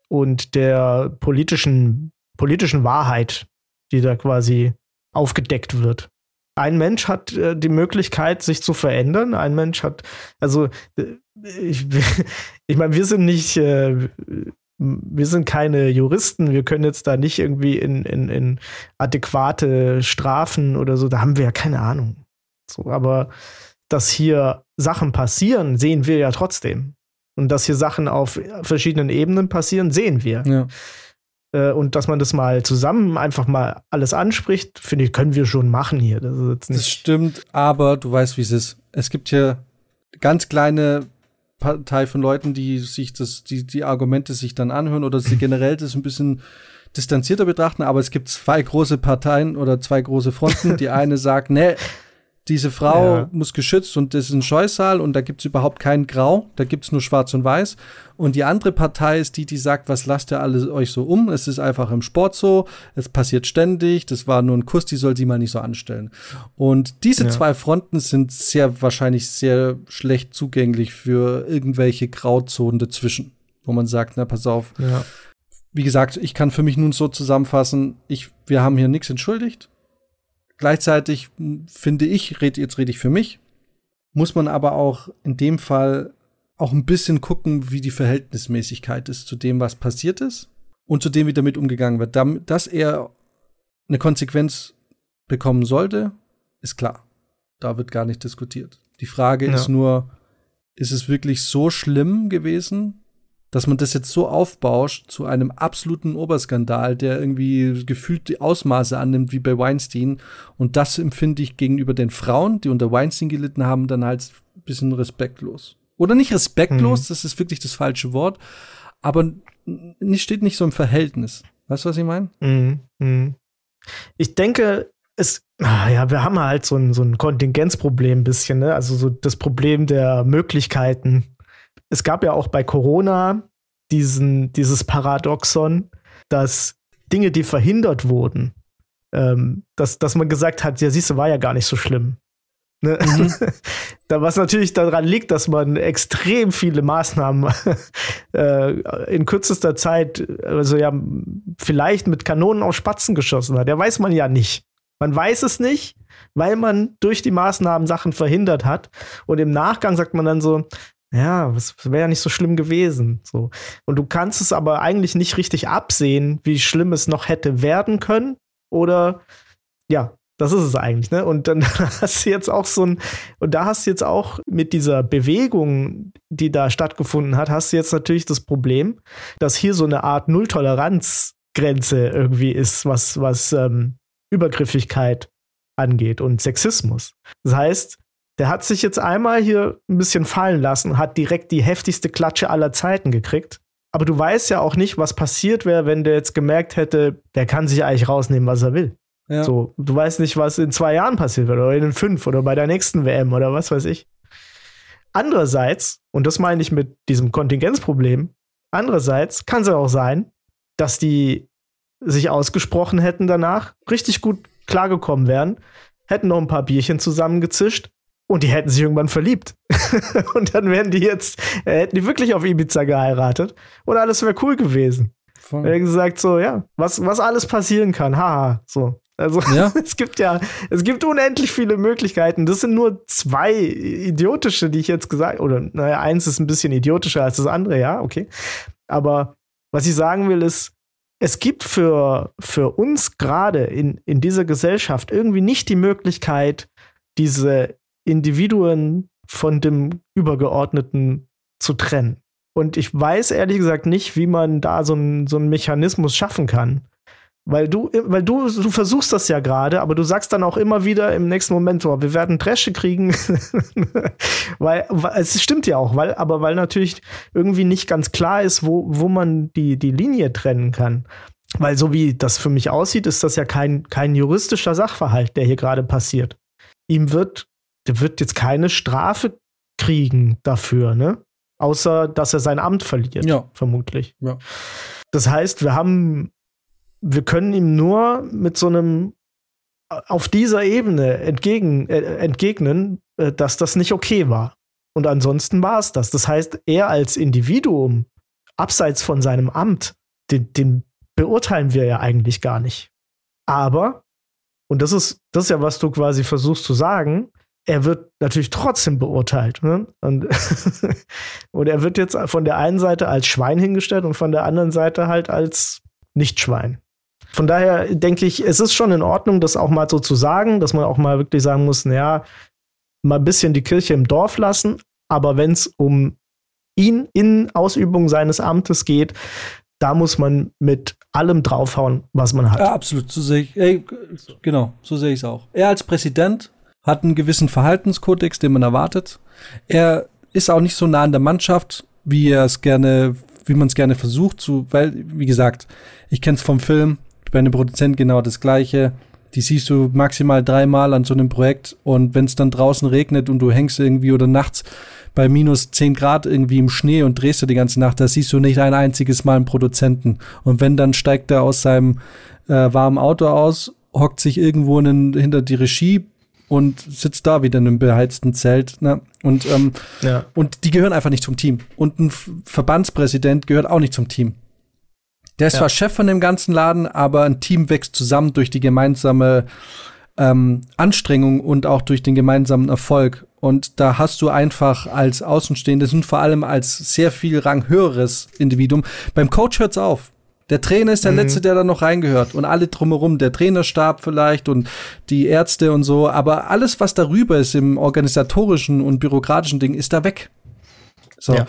und der politischen, politischen Wahrheit, die da quasi aufgedeckt wird. Ein Mensch hat äh, die Möglichkeit, sich zu verändern. Ein Mensch hat, also äh, ich, ich meine, wir sind nicht, äh, wir sind keine Juristen, wir können jetzt da nicht irgendwie in, in, in adäquate Strafen oder so, da haben wir ja keine Ahnung. So, aber dass hier Sachen passieren, sehen wir ja trotzdem. Und dass hier Sachen auf verschiedenen Ebenen passieren, sehen wir. Ja. Äh, und dass man das mal zusammen einfach mal alles anspricht, finde ich, können wir schon machen hier. Das, das stimmt, aber du weißt, wie es ist. Es gibt hier ganz kleine Partei von Leuten, die sich das, die, die Argumente sich dann anhören oder sie generell das ein bisschen distanzierter betrachten, aber es gibt zwei große Parteien oder zwei große Fronten. Die eine sagt, nee, diese Frau ja. muss geschützt und das ist ein Scheusal und da gibt es überhaupt kein Grau, da gibt es nur Schwarz und Weiß. Und die andere Partei ist die, die sagt, was lasst ihr alle euch so um? Es ist einfach im Sport so, es passiert ständig, das war nur ein Kuss, die soll sie mal nicht so anstellen. Und diese ja. zwei Fronten sind sehr wahrscheinlich sehr schlecht zugänglich für irgendwelche Grauzonen dazwischen, wo man sagt, na pass auf. Ja. Wie gesagt, ich kann für mich nun so zusammenfassen, ich, wir haben hier nichts entschuldigt Gleichzeitig finde ich, red, jetzt rede ich für mich, muss man aber auch in dem Fall auch ein bisschen gucken, wie die Verhältnismäßigkeit ist zu dem, was passiert ist und zu dem, wie damit umgegangen wird. Dass er eine Konsequenz bekommen sollte, ist klar. Da wird gar nicht diskutiert. Die Frage ja. ist nur, ist es wirklich so schlimm gewesen, dass man das jetzt so aufbauscht zu einem absoluten Oberskandal, der irgendwie gefühlt die Ausmaße annimmt wie bei Weinstein. Und das empfinde ich gegenüber den Frauen, die unter Weinstein gelitten haben, dann halt ein bisschen respektlos. Oder nicht respektlos, mhm. das ist wirklich das falsche Wort, aber nicht, steht nicht so im Verhältnis. Weißt du, was ich meine? Mhm. Mhm. Ich denke, es, ah ja, wir haben halt so ein, so ein Kontingenzproblem ein bisschen, ne? Also so das Problem der Möglichkeiten es gab ja auch bei Corona diesen, dieses Paradoxon, dass Dinge, die verhindert wurden, ähm, dass, dass man gesagt hat, ja, siehst du, war ja gar nicht so schlimm. Ne? Mhm. da, was natürlich daran liegt, dass man extrem viele Maßnahmen äh, in kürzester Zeit, also ja, vielleicht mit Kanonen auf Spatzen geschossen hat. Ja, weiß man ja nicht. Man weiß es nicht, weil man durch die Maßnahmen Sachen verhindert hat. Und im Nachgang sagt man dann so, ja, das wäre ja nicht so schlimm gewesen. So. Und du kannst es aber eigentlich nicht richtig absehen, wie schlimm es noch hätte werden können. Oder ja, das ist es eigentlich, ne? Und dann hast du jetzt auch so ein, und da hast du jetzt auch mit dieser Bewegung, die da stattgefunden hat, hast du jetzt natürlich das Problem, dass hier so eine Art Nulltoleranzgrenze irgendwie ist, was, was ähm, Übergriffigkeit angeht und Sexismus. Das heißt, der hat sich jetzt einmal hier ein bisschen fallen lassen, hat direkt die heftigste Klatsche aller Zeiten gekriegt. Aber du weißt ja auch nicht, was passiert wäre, wenn der jetzt gemerkt hätte, der kann sich eigentlich rausnehmen, was er will. Ja. So, du weißt nicht, was in zwei Jahren passiert wird oder in fünf oder bei der nächsten WM oder was weiß ich. Andererseits, und das meine ich mit diesem Kontingenzproblem, andererseits kann es ja auch sein, dass die sich ausgesprochen hätten danach, richtig gut klargekommen wären, hätten noch ein paar Bierchen zusammengezischt und die hätten sich irgendwann verliebt. und dann wären die jetzt, äh, hätten die wirklich auf Ibiza geheiratet und alles wäre cool gewesen. Voll. Er gesagt so, ja, was, was alles passieren kann, haha, so. Also ja. es gibt ja, es gibt unendlich viele Möglichkeiten. Das sind nur zwei idiotische, die ich jetzt gesagt, oder naja, eins ist ein bisschen idiotischer als das andere, ja, okay. Aber was ich sagen will, ist, es gibt für, für uns gerade in, in dieser Gesellschaft irgendwie nicht die Möglichkeit, diese Individuen von dem Übergeordneten zu trennen. Und ich weiß ehrlich gesagt nicht, wie man da so einen so Mechanismus schaffen kann. Weil du, weil du, du versuchst das ja gerade, aber du sagst dann auch immer wieder im nächsten Moment, oh, wir werden Dresche kriegen. weil, weil, es stimmt ja auch, weil, aber weil natürlich irgendwie nicht ganz klar ist, wo, wo man die, die Linie trennen kann. Weil so wie das für mich aussieht, ist das ja kein, kein juristischer Sachverhalt, der hier gerade passiert. Ihm wird, der wird jetzt keine Strafe kriegen dafür, ne? Außer, dass er sein Amt verliert, ja. vermutlich. Ja. Das heißt, wir haben wir können ihm nur mit so einem auf dieser Ebene entgegen, äh, entgegnen, äh, dass das nicht okay war. Und ansonsten war es das. Das heißt, er als Individuum, abseits von seinem Amt, den, den beurteilen wir ja eigentlich gar nicht. Aber, und das ist, das ist ja, was du quasi versuchst zu sagen, er wird natürlich trotzdem beurteilt. Ne? Und, und er wird jetzt von der einen Seite als Schwein hingestellt und von der anderen Seite halt als Nichtschwein. Von daher denke ich, es ist schon in Ordnung, das auch mal so zu sagen, dass man auch mal wirklich sagen muss, naja, mal ein bisschen die Kirche im Dorf lassen, aber wenn es um ihn in Ausübung seines Amtes geht, da muss man mit allem draufhauen, was man hat. Ja, absolut, so sehe ich, ey, genau, so sehe ich es auch. Er als Präsident hat einen gewissen Verhaltenskodex, den man erwartet. Er ist auch nicht so nah an der Mannschaft, wie er es gerne, wie man es gerne versucht, zu, weil, wie gesagt, ich kenne es vom Film, bei einem Produzent genau das Gleiche. Die siehst du maximal dreimal an so einem Projekt und wenn es dann draußen regnet und du hängst irgendwie oder nachts bei minus 10 Grad irgendwie im Schnee und drehst du die ganze Nacht, da siehst du nicht ein einziges Mal einen Produzenten. Und wenn, dann steigt er aus seinem äh, warmen Auto aus, hockt sich irgendwo in, hinter die Regie und sitzt da wieder in einem beheizten Zelt. Ne? Und, ähm, ja. und die gehören einfach nicht zum Team. Und ein Verbandspräsident gehört auch nicht zum Team. Der ist ja. zwar Chef von dem ganzen Laden, aber ein Team wächst zusammen durch die gemeinsame ähm, Anstrengung und auch durch den gemeinsamen Erfolg. Und da hast du einfach als Außenstehendes und vor allem als sehr viel ranghöheres Individuum. Beim Coach hört's auf. Der Trainer ist der mhm. Letzte, der da noch reingehört. Und alle drumherum, der Trainerstab vielleicht und die Ärzte und so. Aber alles, was darüber ist im organisatorischen und bürokratischen Ding, ist da weg. So. Ja,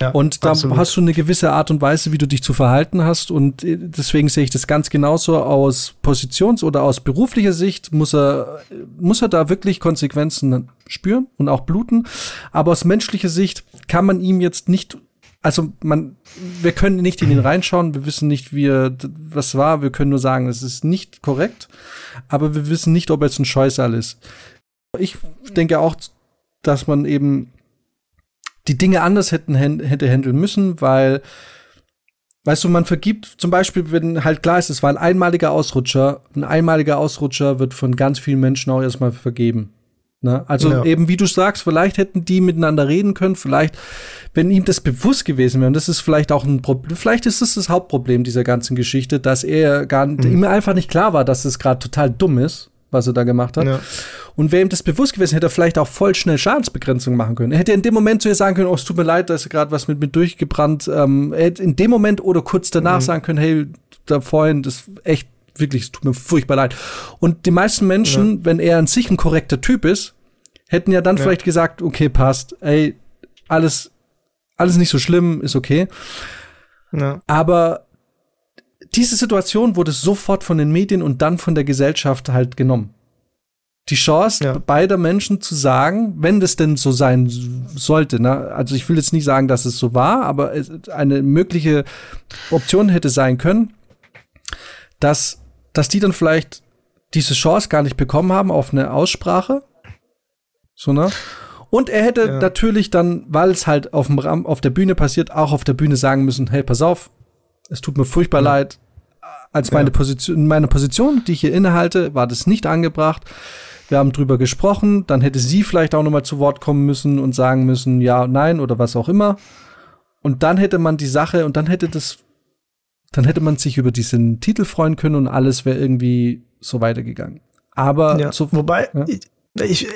ja, und da absolut. hast du eine gewisse Art und Weise, wie du dich zu verhalten hast. Und äh, deswegen sehe ich das ganz genauso aus Positions- oder aus beruflicher Sicht muss er, muss er da wirklich Konsequenzen spüren und auch bluten. Aber aus menschlicher Sicht kann man ihm jetzt nicht also man, wir können nicht in ihn reinschauen, wir wissen nicht, wie er, was war, wir können nur sagen, es ist nicht korrekt, aber wir wissen nicht, ob er jetzt ein Scheusal ist. Ich denke auch, dass man eben die Dinge anders hätten hätte handeln müssen, weil Weißt du, man vergibt zum Beispiel, wenn halt klar ist, es war ein einmaliger Ausrutscher. Ein einmaliger Ausrutscher wird von ganz vielen Menschen auch erstmal vergeben. Ne? Also ja. eben, wie du sagst, vielleicht hätten die miteinander reden können, vielleicht, wenn ihm das bewusst gewesen wäre, und das ist vielleicht auch ein Problem, vielleicht ist das das Hauptproblem dieser ganzen Geschichte, dass er gar mhm. ihm einfach nicht klar war, dass es gerade total dumm ist was er da gemacht hat. Ja. Und wäre ihm das bewusst gewesen, hätte er vielleicht auch voll schnell Schadensbegrenzung machen können. Er hätte in dem Moment zu ihr sagen können, oh, es tut mir leid, da ist gerade was mit mir durchgebrannt. Ähm, er hätte in dem Moment oder kurz danach mhm. sagen können, hey, da vorhin, das ist echt, wirklich, es tut mir furchtbar leid. Und die meisten Menschen, ja. wenn er an sich ein korrekter Typ ist, hätten ja dann ja. vielleicht gesagt, okay, passt, ey, alles, alles nicht so schlimm, ist okay. Ja. Aber diese Situation wurde sofort von den Medien und dann von der Gesellschaft halt genommen. die Chance beider Menschen zu sagen, wenn das denn so sein sollte. Ne? Also ich will jetzt nicht sagen, dass es so war, aber eine mögliche Option hätte sein können, dass, dass die dann vielleicht diese Chance gar nicht bekommen haben auf eine Aussprache. So, ne? Und er hätte ja. natürlich dann, weil es halt auf, dem Ram auf der Bühne passiert, auch auf der Bühne sagen müssen, hey, pass auf, es tut mir furchtbar ja. leid. Als meine ja. Position, meine Position, die ich hier innehalte, war das nicht angebracht. Wir haben drüber gesprochen, dann hätte sie vielleicht auch noch mal zu Wort kommen müssen und sagen müssen, ja, nein oder was auch immer. Und dann hätte man die Sache und dann hätte das, dann hätte man sich über diesen Titel freuen können und alles wäre irgendwie so weitergegangen. Aber ja, so, wobei, ja? ich, ich,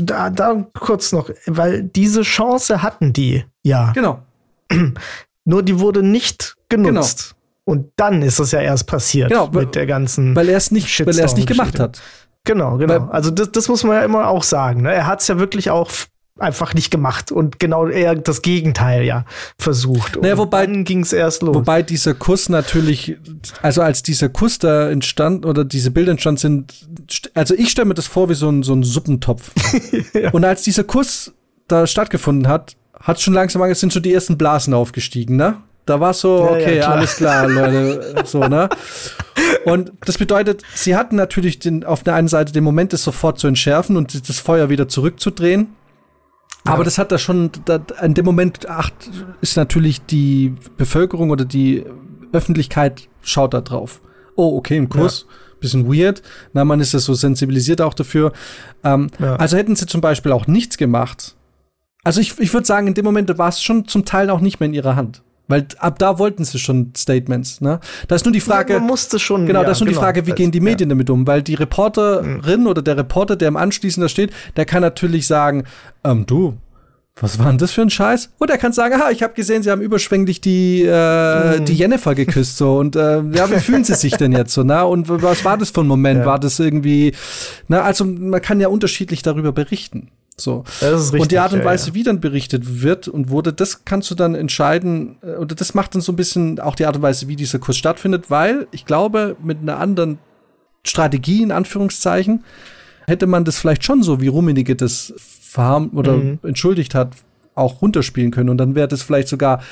da, da kurz noch, weil diese Chance hatten die, ja. Genau. Nur die wurde nicht genutzt. Genau. Und dann ist es ja erst passiert genau, mit der ganzen. Weil er es nicht, weil er es nicht gemacht hat. Genau, genau. Weil, also das, das muss man ja immer auch sagen. Ne? Er hat es ja wirklich auch einfach nicht gemacht und genau eher das Gegenteil ja versucht. Naja, wobei ging es erst los. Wobei dieser Kuss natürlich, also als dieser Kuss da entstand oder diese Bilder entstanden sind, also ich stelle mir das vor wie so ein, so ein Suppentopf. ja. Und als dieser Kuss da stattgefunden hat, hat schon langsam es sind schon die ersten Blasen aufgestiegen, ne? Da war so, okay, ja, klar. alles klar, Leute, so, ne? Und das bedeutet, sie hatten natürlich den, auf der einen Seite den Moment, das sofort zu entschärfen und das Feuer wieder zurückzudrehen. Ja. Aber das hat da schon, da, in dem Moment acht, ist natürlich die Bevölkerung oder die Öffentlichkeit schaut da drauf. Oh, okay, ein Kurs. Ja. Bisschen weird. Na, man ist ja so sensibilisiert auch dafür. Ähm, ja. Also hätten sie zum Beispiel auch nichts gemacht. Also ich, ich würde sagen, in dem Moment war es schon zum Teil auch nicht mehr in ihrer Hand. Weil ab da wollten sie schon Statements. Ne? Da ist nur die Frage. Ja, man musste schon. Genau, ja, da ist nur genau, die Frage, wie gehen die Medien ja. damit um? Weil die Reporterin mhm. oder der Reporter, der im Anschließend da steht, der kann natürlich sagen, ähm, du, was war denn das für ein Scheiß? Und er kann sagen, ah, ich habe gesehen, sie haben überschwänglich die, äh, mhm. die Jennifer geküsst so und äh, ja, wie fühlen sie sich denn jetzt so, na? Und was war das für ein Moment? Ja. War das irgendwie, na, also man kann ja unterschiedlich darüber berichten. So. Richtig, und die Art und Weise, ja, ja. wie dann berichtet wird und wurde, das kannst du dann entscheiden, äh, oder das macht dann so ein bisschen auch die Art und Weise, wie dieser Kurs stattfindet, weil ich glaube, mit einer anderen Strategie, in Anführungszeichen, hätte man das vielleicht schon so, wie Rummenigge das verharm oder mhm. entschuldigt hat, auch runterspielen können. Und dann wäre das vielleicht sogar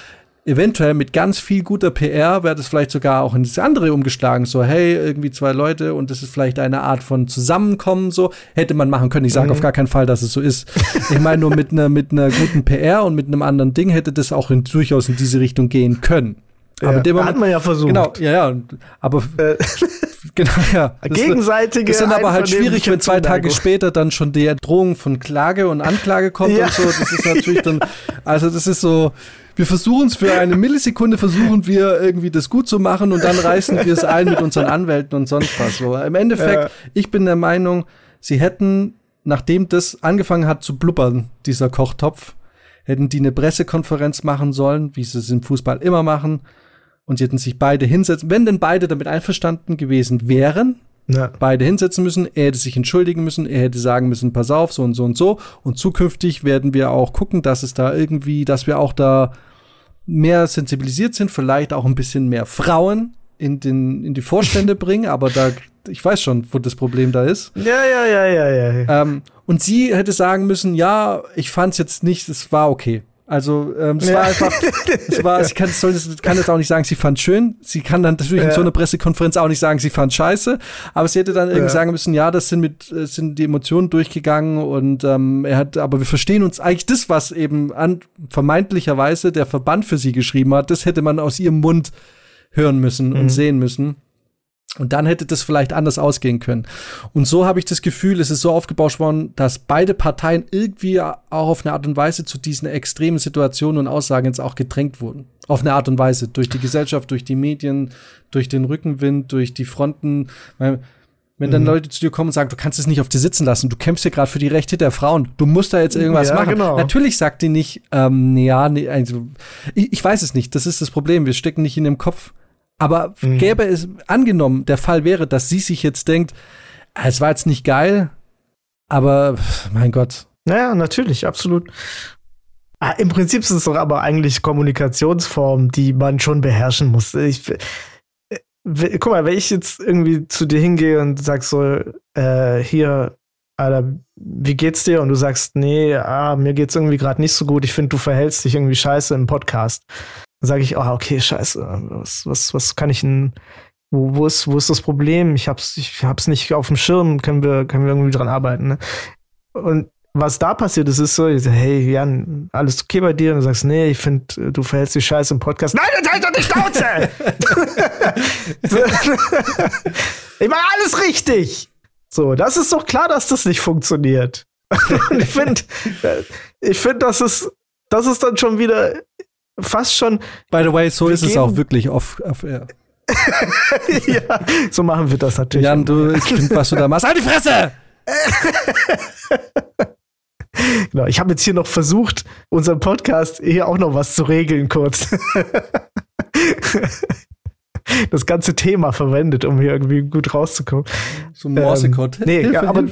eventuell mit ganz viel guter PR wäre das vielleicht sogar auch in das andere umgeschlagen. So, hey, irgendwie zwei Leute und das ist vielleicht eine Art von Zusammenkommen, so. Hätte man machen können. Ich sage mhm. auf gar keinen Fall, dass es so ist. Ich meine, nur mit einer mit einer guten PR und mit einem anderen Ding hätte das auch in, durchaus in diese Richtung gehen können. Aber ja, dem hat man ja versucht. Genau, ja, ja. Aber äh. genau, ja. Das Gegenseitige. Ist dann aber halt schwierig, wenn zwei Tage später dann schon die Drohung von Klage und Anklage kommt ja. und so. Das ist natürlich dann, also das ist so, wir versuchen es für eine Millisekunde, versuchen wir irgendwie das gut zu machen und dann reißen wir es ein mit unseren Anwälten und sonst was. So, im Endeffekt, ja. ich bin der Meinung, sie hätten, nachdem das angefangen hat zu blubbern, dieser Kochtopf, hätten die eine Pressekonferenz machen sollen, wie sie es im Fußball immer machen. Und sie hätten sich beide hinsetzen, wenn denn beide damit einverstanden gewesen wären, ja. beide hinsetzen müssen, er hätte sich entschuldigen müssen, er hätte sagen müssen, pass auf, so und so und so. Und zukünftig werden wir auch gucken, dass es da irgendwie, dass wir auch da mehr sensibilisiert sind, vielleicht auch ein bisschen mehr Frauen in, den, in die Vorstände bringen, aber da, ich weiß schon, wo das Problem da ist. Ja, ja, ja, ja, ja. Ähm, und sie hätte sagen müssen, ja, ich fand es jetzt nicht, es war okay. Also ähm, es ja. war einfach, es war, sie kann, soll, kann jetzt auch nicht sagen, sie fand schön. Sie kann dann natürlich ja. in so einer Pressekonferenz auch nicht sagen, sie fand scheiße. Aber sie hätte dann irgendwie ja. sagen müssen, ja, das sind mit, äh, sind die Emotionen durchgegangen und ähm, er hat, aber wir verstehen uns eigentlich das, was eben an vermeintlicherweise der Verband für sie geschrieben hat, das hätte man aus ihrem Mund hören müssen mhm. und sehen müssen. Und dann hätte das vielleicht anders ausgehen können. Und so habe ich das Gefühl, es ist so aufgebauscht worden, dass beide Parteien irgendwie auch auf eine Art und Weise zu diesen extremen Situationen und Aussagen jetzt auch gedrängt wurden. Auf eine Art und Weise. Durch die Gesellschaft, durch die Medien, durch den Rückenwind, durch die Fronten. Wenn dann mhm. Leute zu dir kommen und sagen, du kannst es nicht auf dir sitzen lassen, du kämpfst hier gerade für die Rechte der Frauen, du musst da jetzt irgendwas ja, machen. Genau. Natürlich sagt die nicht, ähm, ja, nee, also, ich, ich weiß es nicht, das ist das Problem, wir stecken nicht in dem Kopf aber mhm. gäbe es, angenommen, der Fall wäre, dass sie sich jetzt denkt, ah, es war jetzt nicht geil, aber mein Gott. Naja, natürlich, absolut. Ah, Im Prinzip ist es doch aber eigentlich Kommunikationsform, die man schon beherrschen muss. Ich, äh, guck mal, wenn ich jetzt irgendwie zu dir hingehe und sag so, äh, hier, Alter, wie geht's dir? Und du sagst, nee, ah, mir geht's irgendwie gerade nicht so gut. Ich finde, du verhältst dich irgendwie scheiße im Podcast. Sage ich, oh, okay, scheiße. Was, was, was kann ich denn, wo, wo, ist, wo ist das Problem? Ich hab's, ich hab's nicht auf dem Schirm. Können wir, können wir irgendwie dran arbeiten? Ne? Und was da passiert ist, ist so, ich sag, hey Jan, alles okay bei dir? Und du sagst, nee, ich finde, du verhältst dich scheiße im Podcast. Nein, jetzt halt doch die Schnauze! ich mache alles richtig! So, das ist doch klar, dass das nicht funktioniert. Und ich finde, ich finde, das ist, das ist dann schon wieder fast schon. By the way, so ist es auch wirklich off, off air. ja, so machen wir das natürlich. Jan, du, ich finde, was du da machst. Halt die Fresse! genau, ich habe jetzt hier noch versucht, unseren Podcast hier auch noch was zu regeln, kurz. das ganze Thema verwendet, um hier irgendwie gut rauszukommen. So ein Morsecode. Ähm, nee, Hilfe, aber.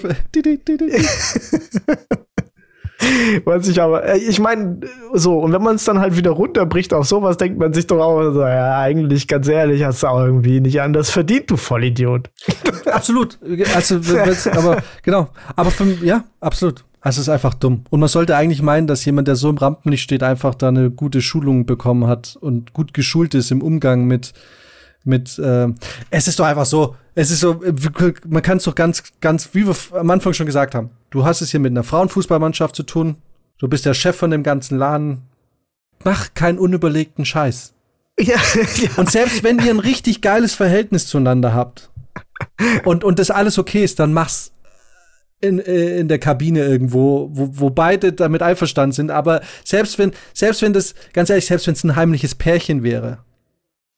Was ich aber, äh, ich meine, so, und wenn man es dann halt wieder runterbricht auf sowas, denkt man sich doch auch so, ja, eigentlich, ganz ehrlich, hast du auch irgendwie nicht anders verdient, du Vollidiot. Absolut. Also, aber, genau. Aber für, ja, absolut. Also, es ist einfach dumm. Und man sollte eigentlich meinen, dass jemand, der so im Rampenlicht steht, einfach da eine gute Schulung bekommen hat und gut geschult ist im Umgang mit, mit, äh, es ist doch einfach so, es ist so, man kann es doch ganz, ganz, wie wir am Anfang schon gesagt haben, du hast es hier mit einer Frauenfußballmannschaft zu tun, du bist der Chef von dem ganzen Laden, mach keinen unüberlegten Scheiß. Ja, ja. Und selbst wenn ihr ein richtig geiles Verhältnis zueinander habt und, und das alles okay ist, dann mach's in, äh, in der Kabine irgendwo, wo, wo beide damit einverstanden sind. Aber selbst wenn, selbst wenn das, ganz ehrlich, selbst wenn es ein heimliches Pärchen wäre,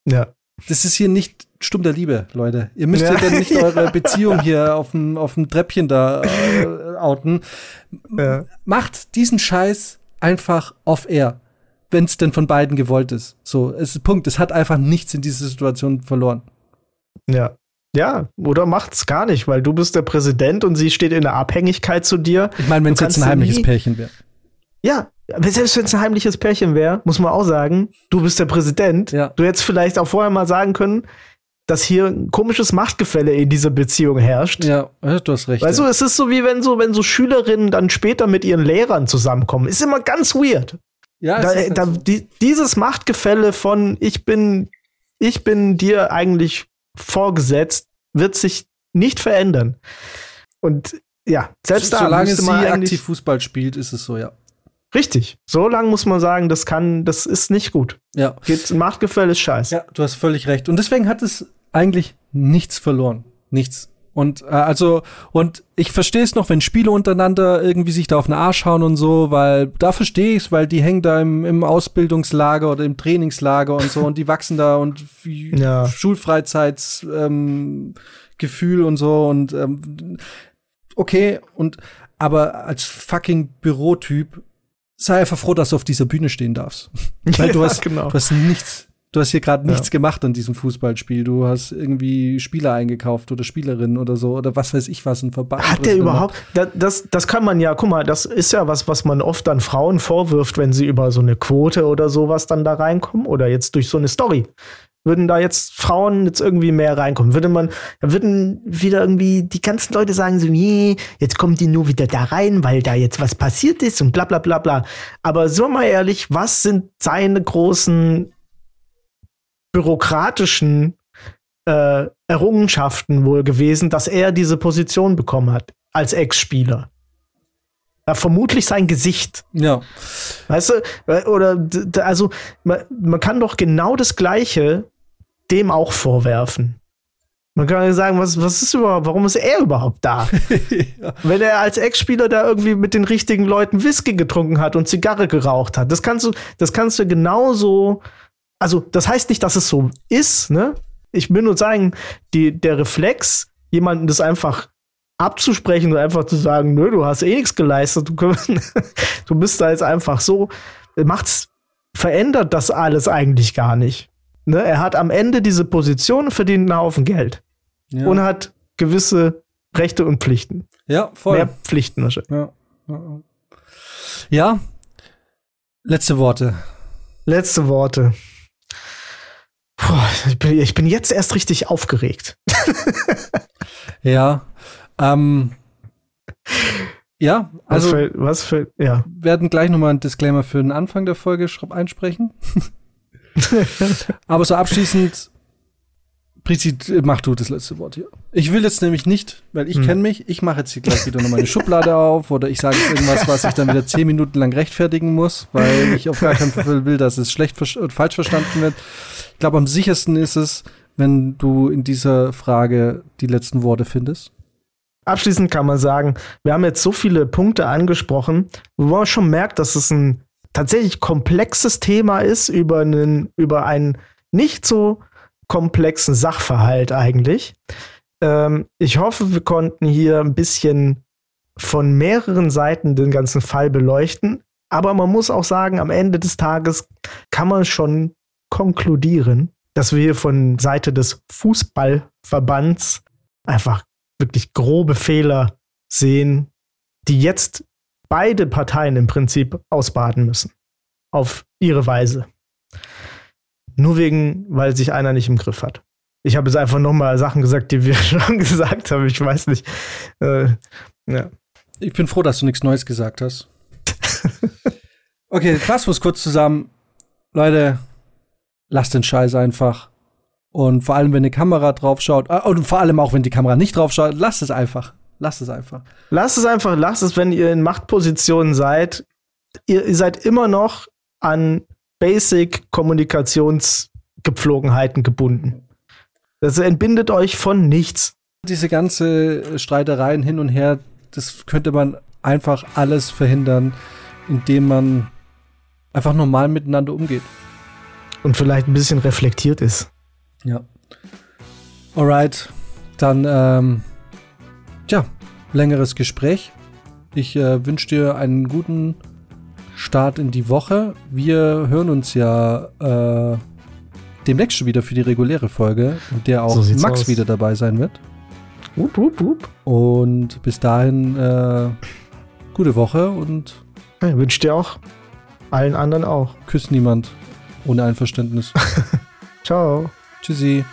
ja. Das ist hier nicht stumm der Liebe, Leute. Ihr müsst ja, ja nicht eure Beziehung hier auf dem, auf dem Treppchen da äh, outen. Ja. Macht diesen Scheiß einfach off-air, wenn es denn von beiden gewollt ist. So, es ist Punkt. Es hat einfach nichts in dieser Situation verloren. Ja. Ja, oder macht's gar nicht, weil du bist der Präsident und sie steht in der Abhängigkeit zu dir. Ich meine, wenn es jetzt ein heimliches Pärchen wäre. Ja, selbst wenn es ein heimliches Pärchen wäre, muss man auch sagen, du bist der Präsident. Ja. Du hättest vielleicht auch vorher mal sagen können, dass hier ein komisches Machtgefälle in dieser Beziehung herrscht. Ja, du hast recht. Weißt ja. es ist so wie wenn so, wenn so Schülerinnen dann später mit ihren Lehrern zusammenkommen. Ist immer ganz weird. Ja, da, da, die, dieses Machtgefälle von ich bin, ich bin dir eigentlich vorgesetzt, wird sich nicht verändern. Und ja, selbst da. Solange sie aktiv Fußball spielt, ist es so, ja. Richtig. So lang muss man sagen, das kann, das ist nicht gut. Ja. Geht, Machtgefälle ist scheiße. Ja, du hast völlig recht. Und deswegen hat es eigentlich nichts verloren. Nichts. Und äh, also, und ich verstehe es noch, wenn Spiele untereinander irgendwie sich da auf den Arsch hauen und so, weil da verstehe ich es, weil die hängen da im, im Ausbildungslager oder im Trainingslager und so und die wachsen da und ja. Schulfreizeitsgefühl ähm, und so und ähm, okay, und aber als fucking Bürotyp sei einfach froh, dass du auf dieser Bühne stehen darfst. Weil du, ja, hast, genau. du hast nichts, du hast hier gerade nichts ja. gemacht an diesem Fußballspiel. Du hast irgendwie Spieler eingekauft oder Spielerinnen oder so oder was weiß ich was, ein Verband. Hat der überhaupt, das, das, das kann man ja, guck mal, das ist ja was, was man oft an Frauen vorwirft, wenn sie über so eine Quote oder sowas dann da reinkommen oder jetzt durch so eine Story würden da jetzt Frauen jetzt irgendwie mehr reinkommen? Würde man, da würden wieder irgendwie die ganzen Leute sagen so, nee, jetzt kommen die nur wieder da rein, weil da jetzt was passiert ist und bla bla bla bla. Aber so mal ehrlich, was sind seine großen bürokratischen äh, Errungenschaften wohl gewesen, dass er diese Position bekommen hat als Ex-Spieler? Ja, vermutlich sein Gesicht. Ja. Weißt du, oder also man, man kann doch genau das Gleiche dem auch vorwerfen. Man kann ja sagen, was, was ist überhaupt, warum ist er überhaupt da? ja. Wenn er als Ex-Spieler da irgendwie mit den richtigen Leuten Whisky getrunken hat und Zigarre geraucht hat, das kannst du, das kannst du genauso, also das heißt nicht, dass es so ist, ne? Ich will nur sagen, die, der Reflex, jemanden das einfach abzusprechen und einfach zu sagen, nö, du hast eh nichts geleistet, du, du bist da jetzt einfach so, macht's, verändert das alles eigentlich gar nicht. Ne? Er hat am Ende diese Position, verdient einen Haufen Geld. Ja. Und hat gewisse Rechte und Pflichten. Ja, voll. Mehr Pflichten wahrscheinlich. Ja. ja. Letzte Worte. Letzte Worte. Puh, ich, bin, ich bin jetzt erst richtig aufgeregt. ja. Ähm, Ja, also was für, was für ja. werden gleich nochmal ein Disclaimer für den Anfang der Folge einsprechen. Aber so abschließend, Prizi, mach du das letzte Wort hier. Ich will jetzt nämlich nicht, weil ich hm. kenne mich, ich mache jetzt hier gleich wieder noch meine Schublade auf oder ich sage jetzt irgendwas, was ich dann wieder zehn Minuten lang rechtfertigen muss, weil ich auf gar keinen Fall will, dass es schlecht und falsch verstanden wird. Ich glaube, am sichersten ist es, wenn du in dieser Frage die letzten Worte findest. Abschließend kann man sagen, wir haben jetzt so viele Punkte angesprochen, wo man schon merkt, dass es ein tatsächlich komplexes Thema ist über einen, über einen nicht so komplexen Sachverhalt eigentlich. Ähm, ich hoffe, wir konnten hier ein bisschen von mehreren Seiten den ganzen Fall beleuchten. Aber man muss auch sagen, am Ende des Tages kann man schon konkludieren, dass wir hier von Seite des Fußballverbands einfach wirklich grobe Fehler sehen, die jetzt beide Parteien im Prinzip ausbaden müssen. Auf ihre Weise. Nur wegen, weil sich einer nicht im Griff hat. Ich habe jetzt einfach nochmal Sachen gesagt, die wir schon gesagt haben. Ich weiß nicht. Äh, ja. Ich bin froh, dass du nichts Neues gesagt hast. okay, fassen wir es kurz zusammen. Leute, lasst den Scheiß einfach. Und vor allem, wenn die Kamera drauf schaut, äh, und vor allem auch, wenn die Kamera nicht drauf schaut, lasst es einfach. Lasst es einfach. Lasst es einfach, lasst es, wenn ihr in Machtpositionen seid. Ihr, ihr seid immer noch an Basic-Kommunikationsgepflogenheiten gebunden. Das entbindet euch von nichts. Diese ganze Streitereien hin und her, das könnte man einfach alles verhindern, indem man einfach normal miteinander umgeht. Und vielleicht ein bisschen reflektiert ist. Ja. Alright, dann, ähm, tja, längeres Gespräch. Ich äh, wünsche dir einen guten Start in die Woche. Wir hören uns ja äh, demnächst schon wieder für die reguläre Folge, in der auch so Max aus. wieder dabei sein wird. Wup, wup, wup. Und bis dahin äh, gute Woche und ja, wünsche dir auch allen anderen auch. Küsst niemand ohne Einverständnis. Ciao. Tschüssi.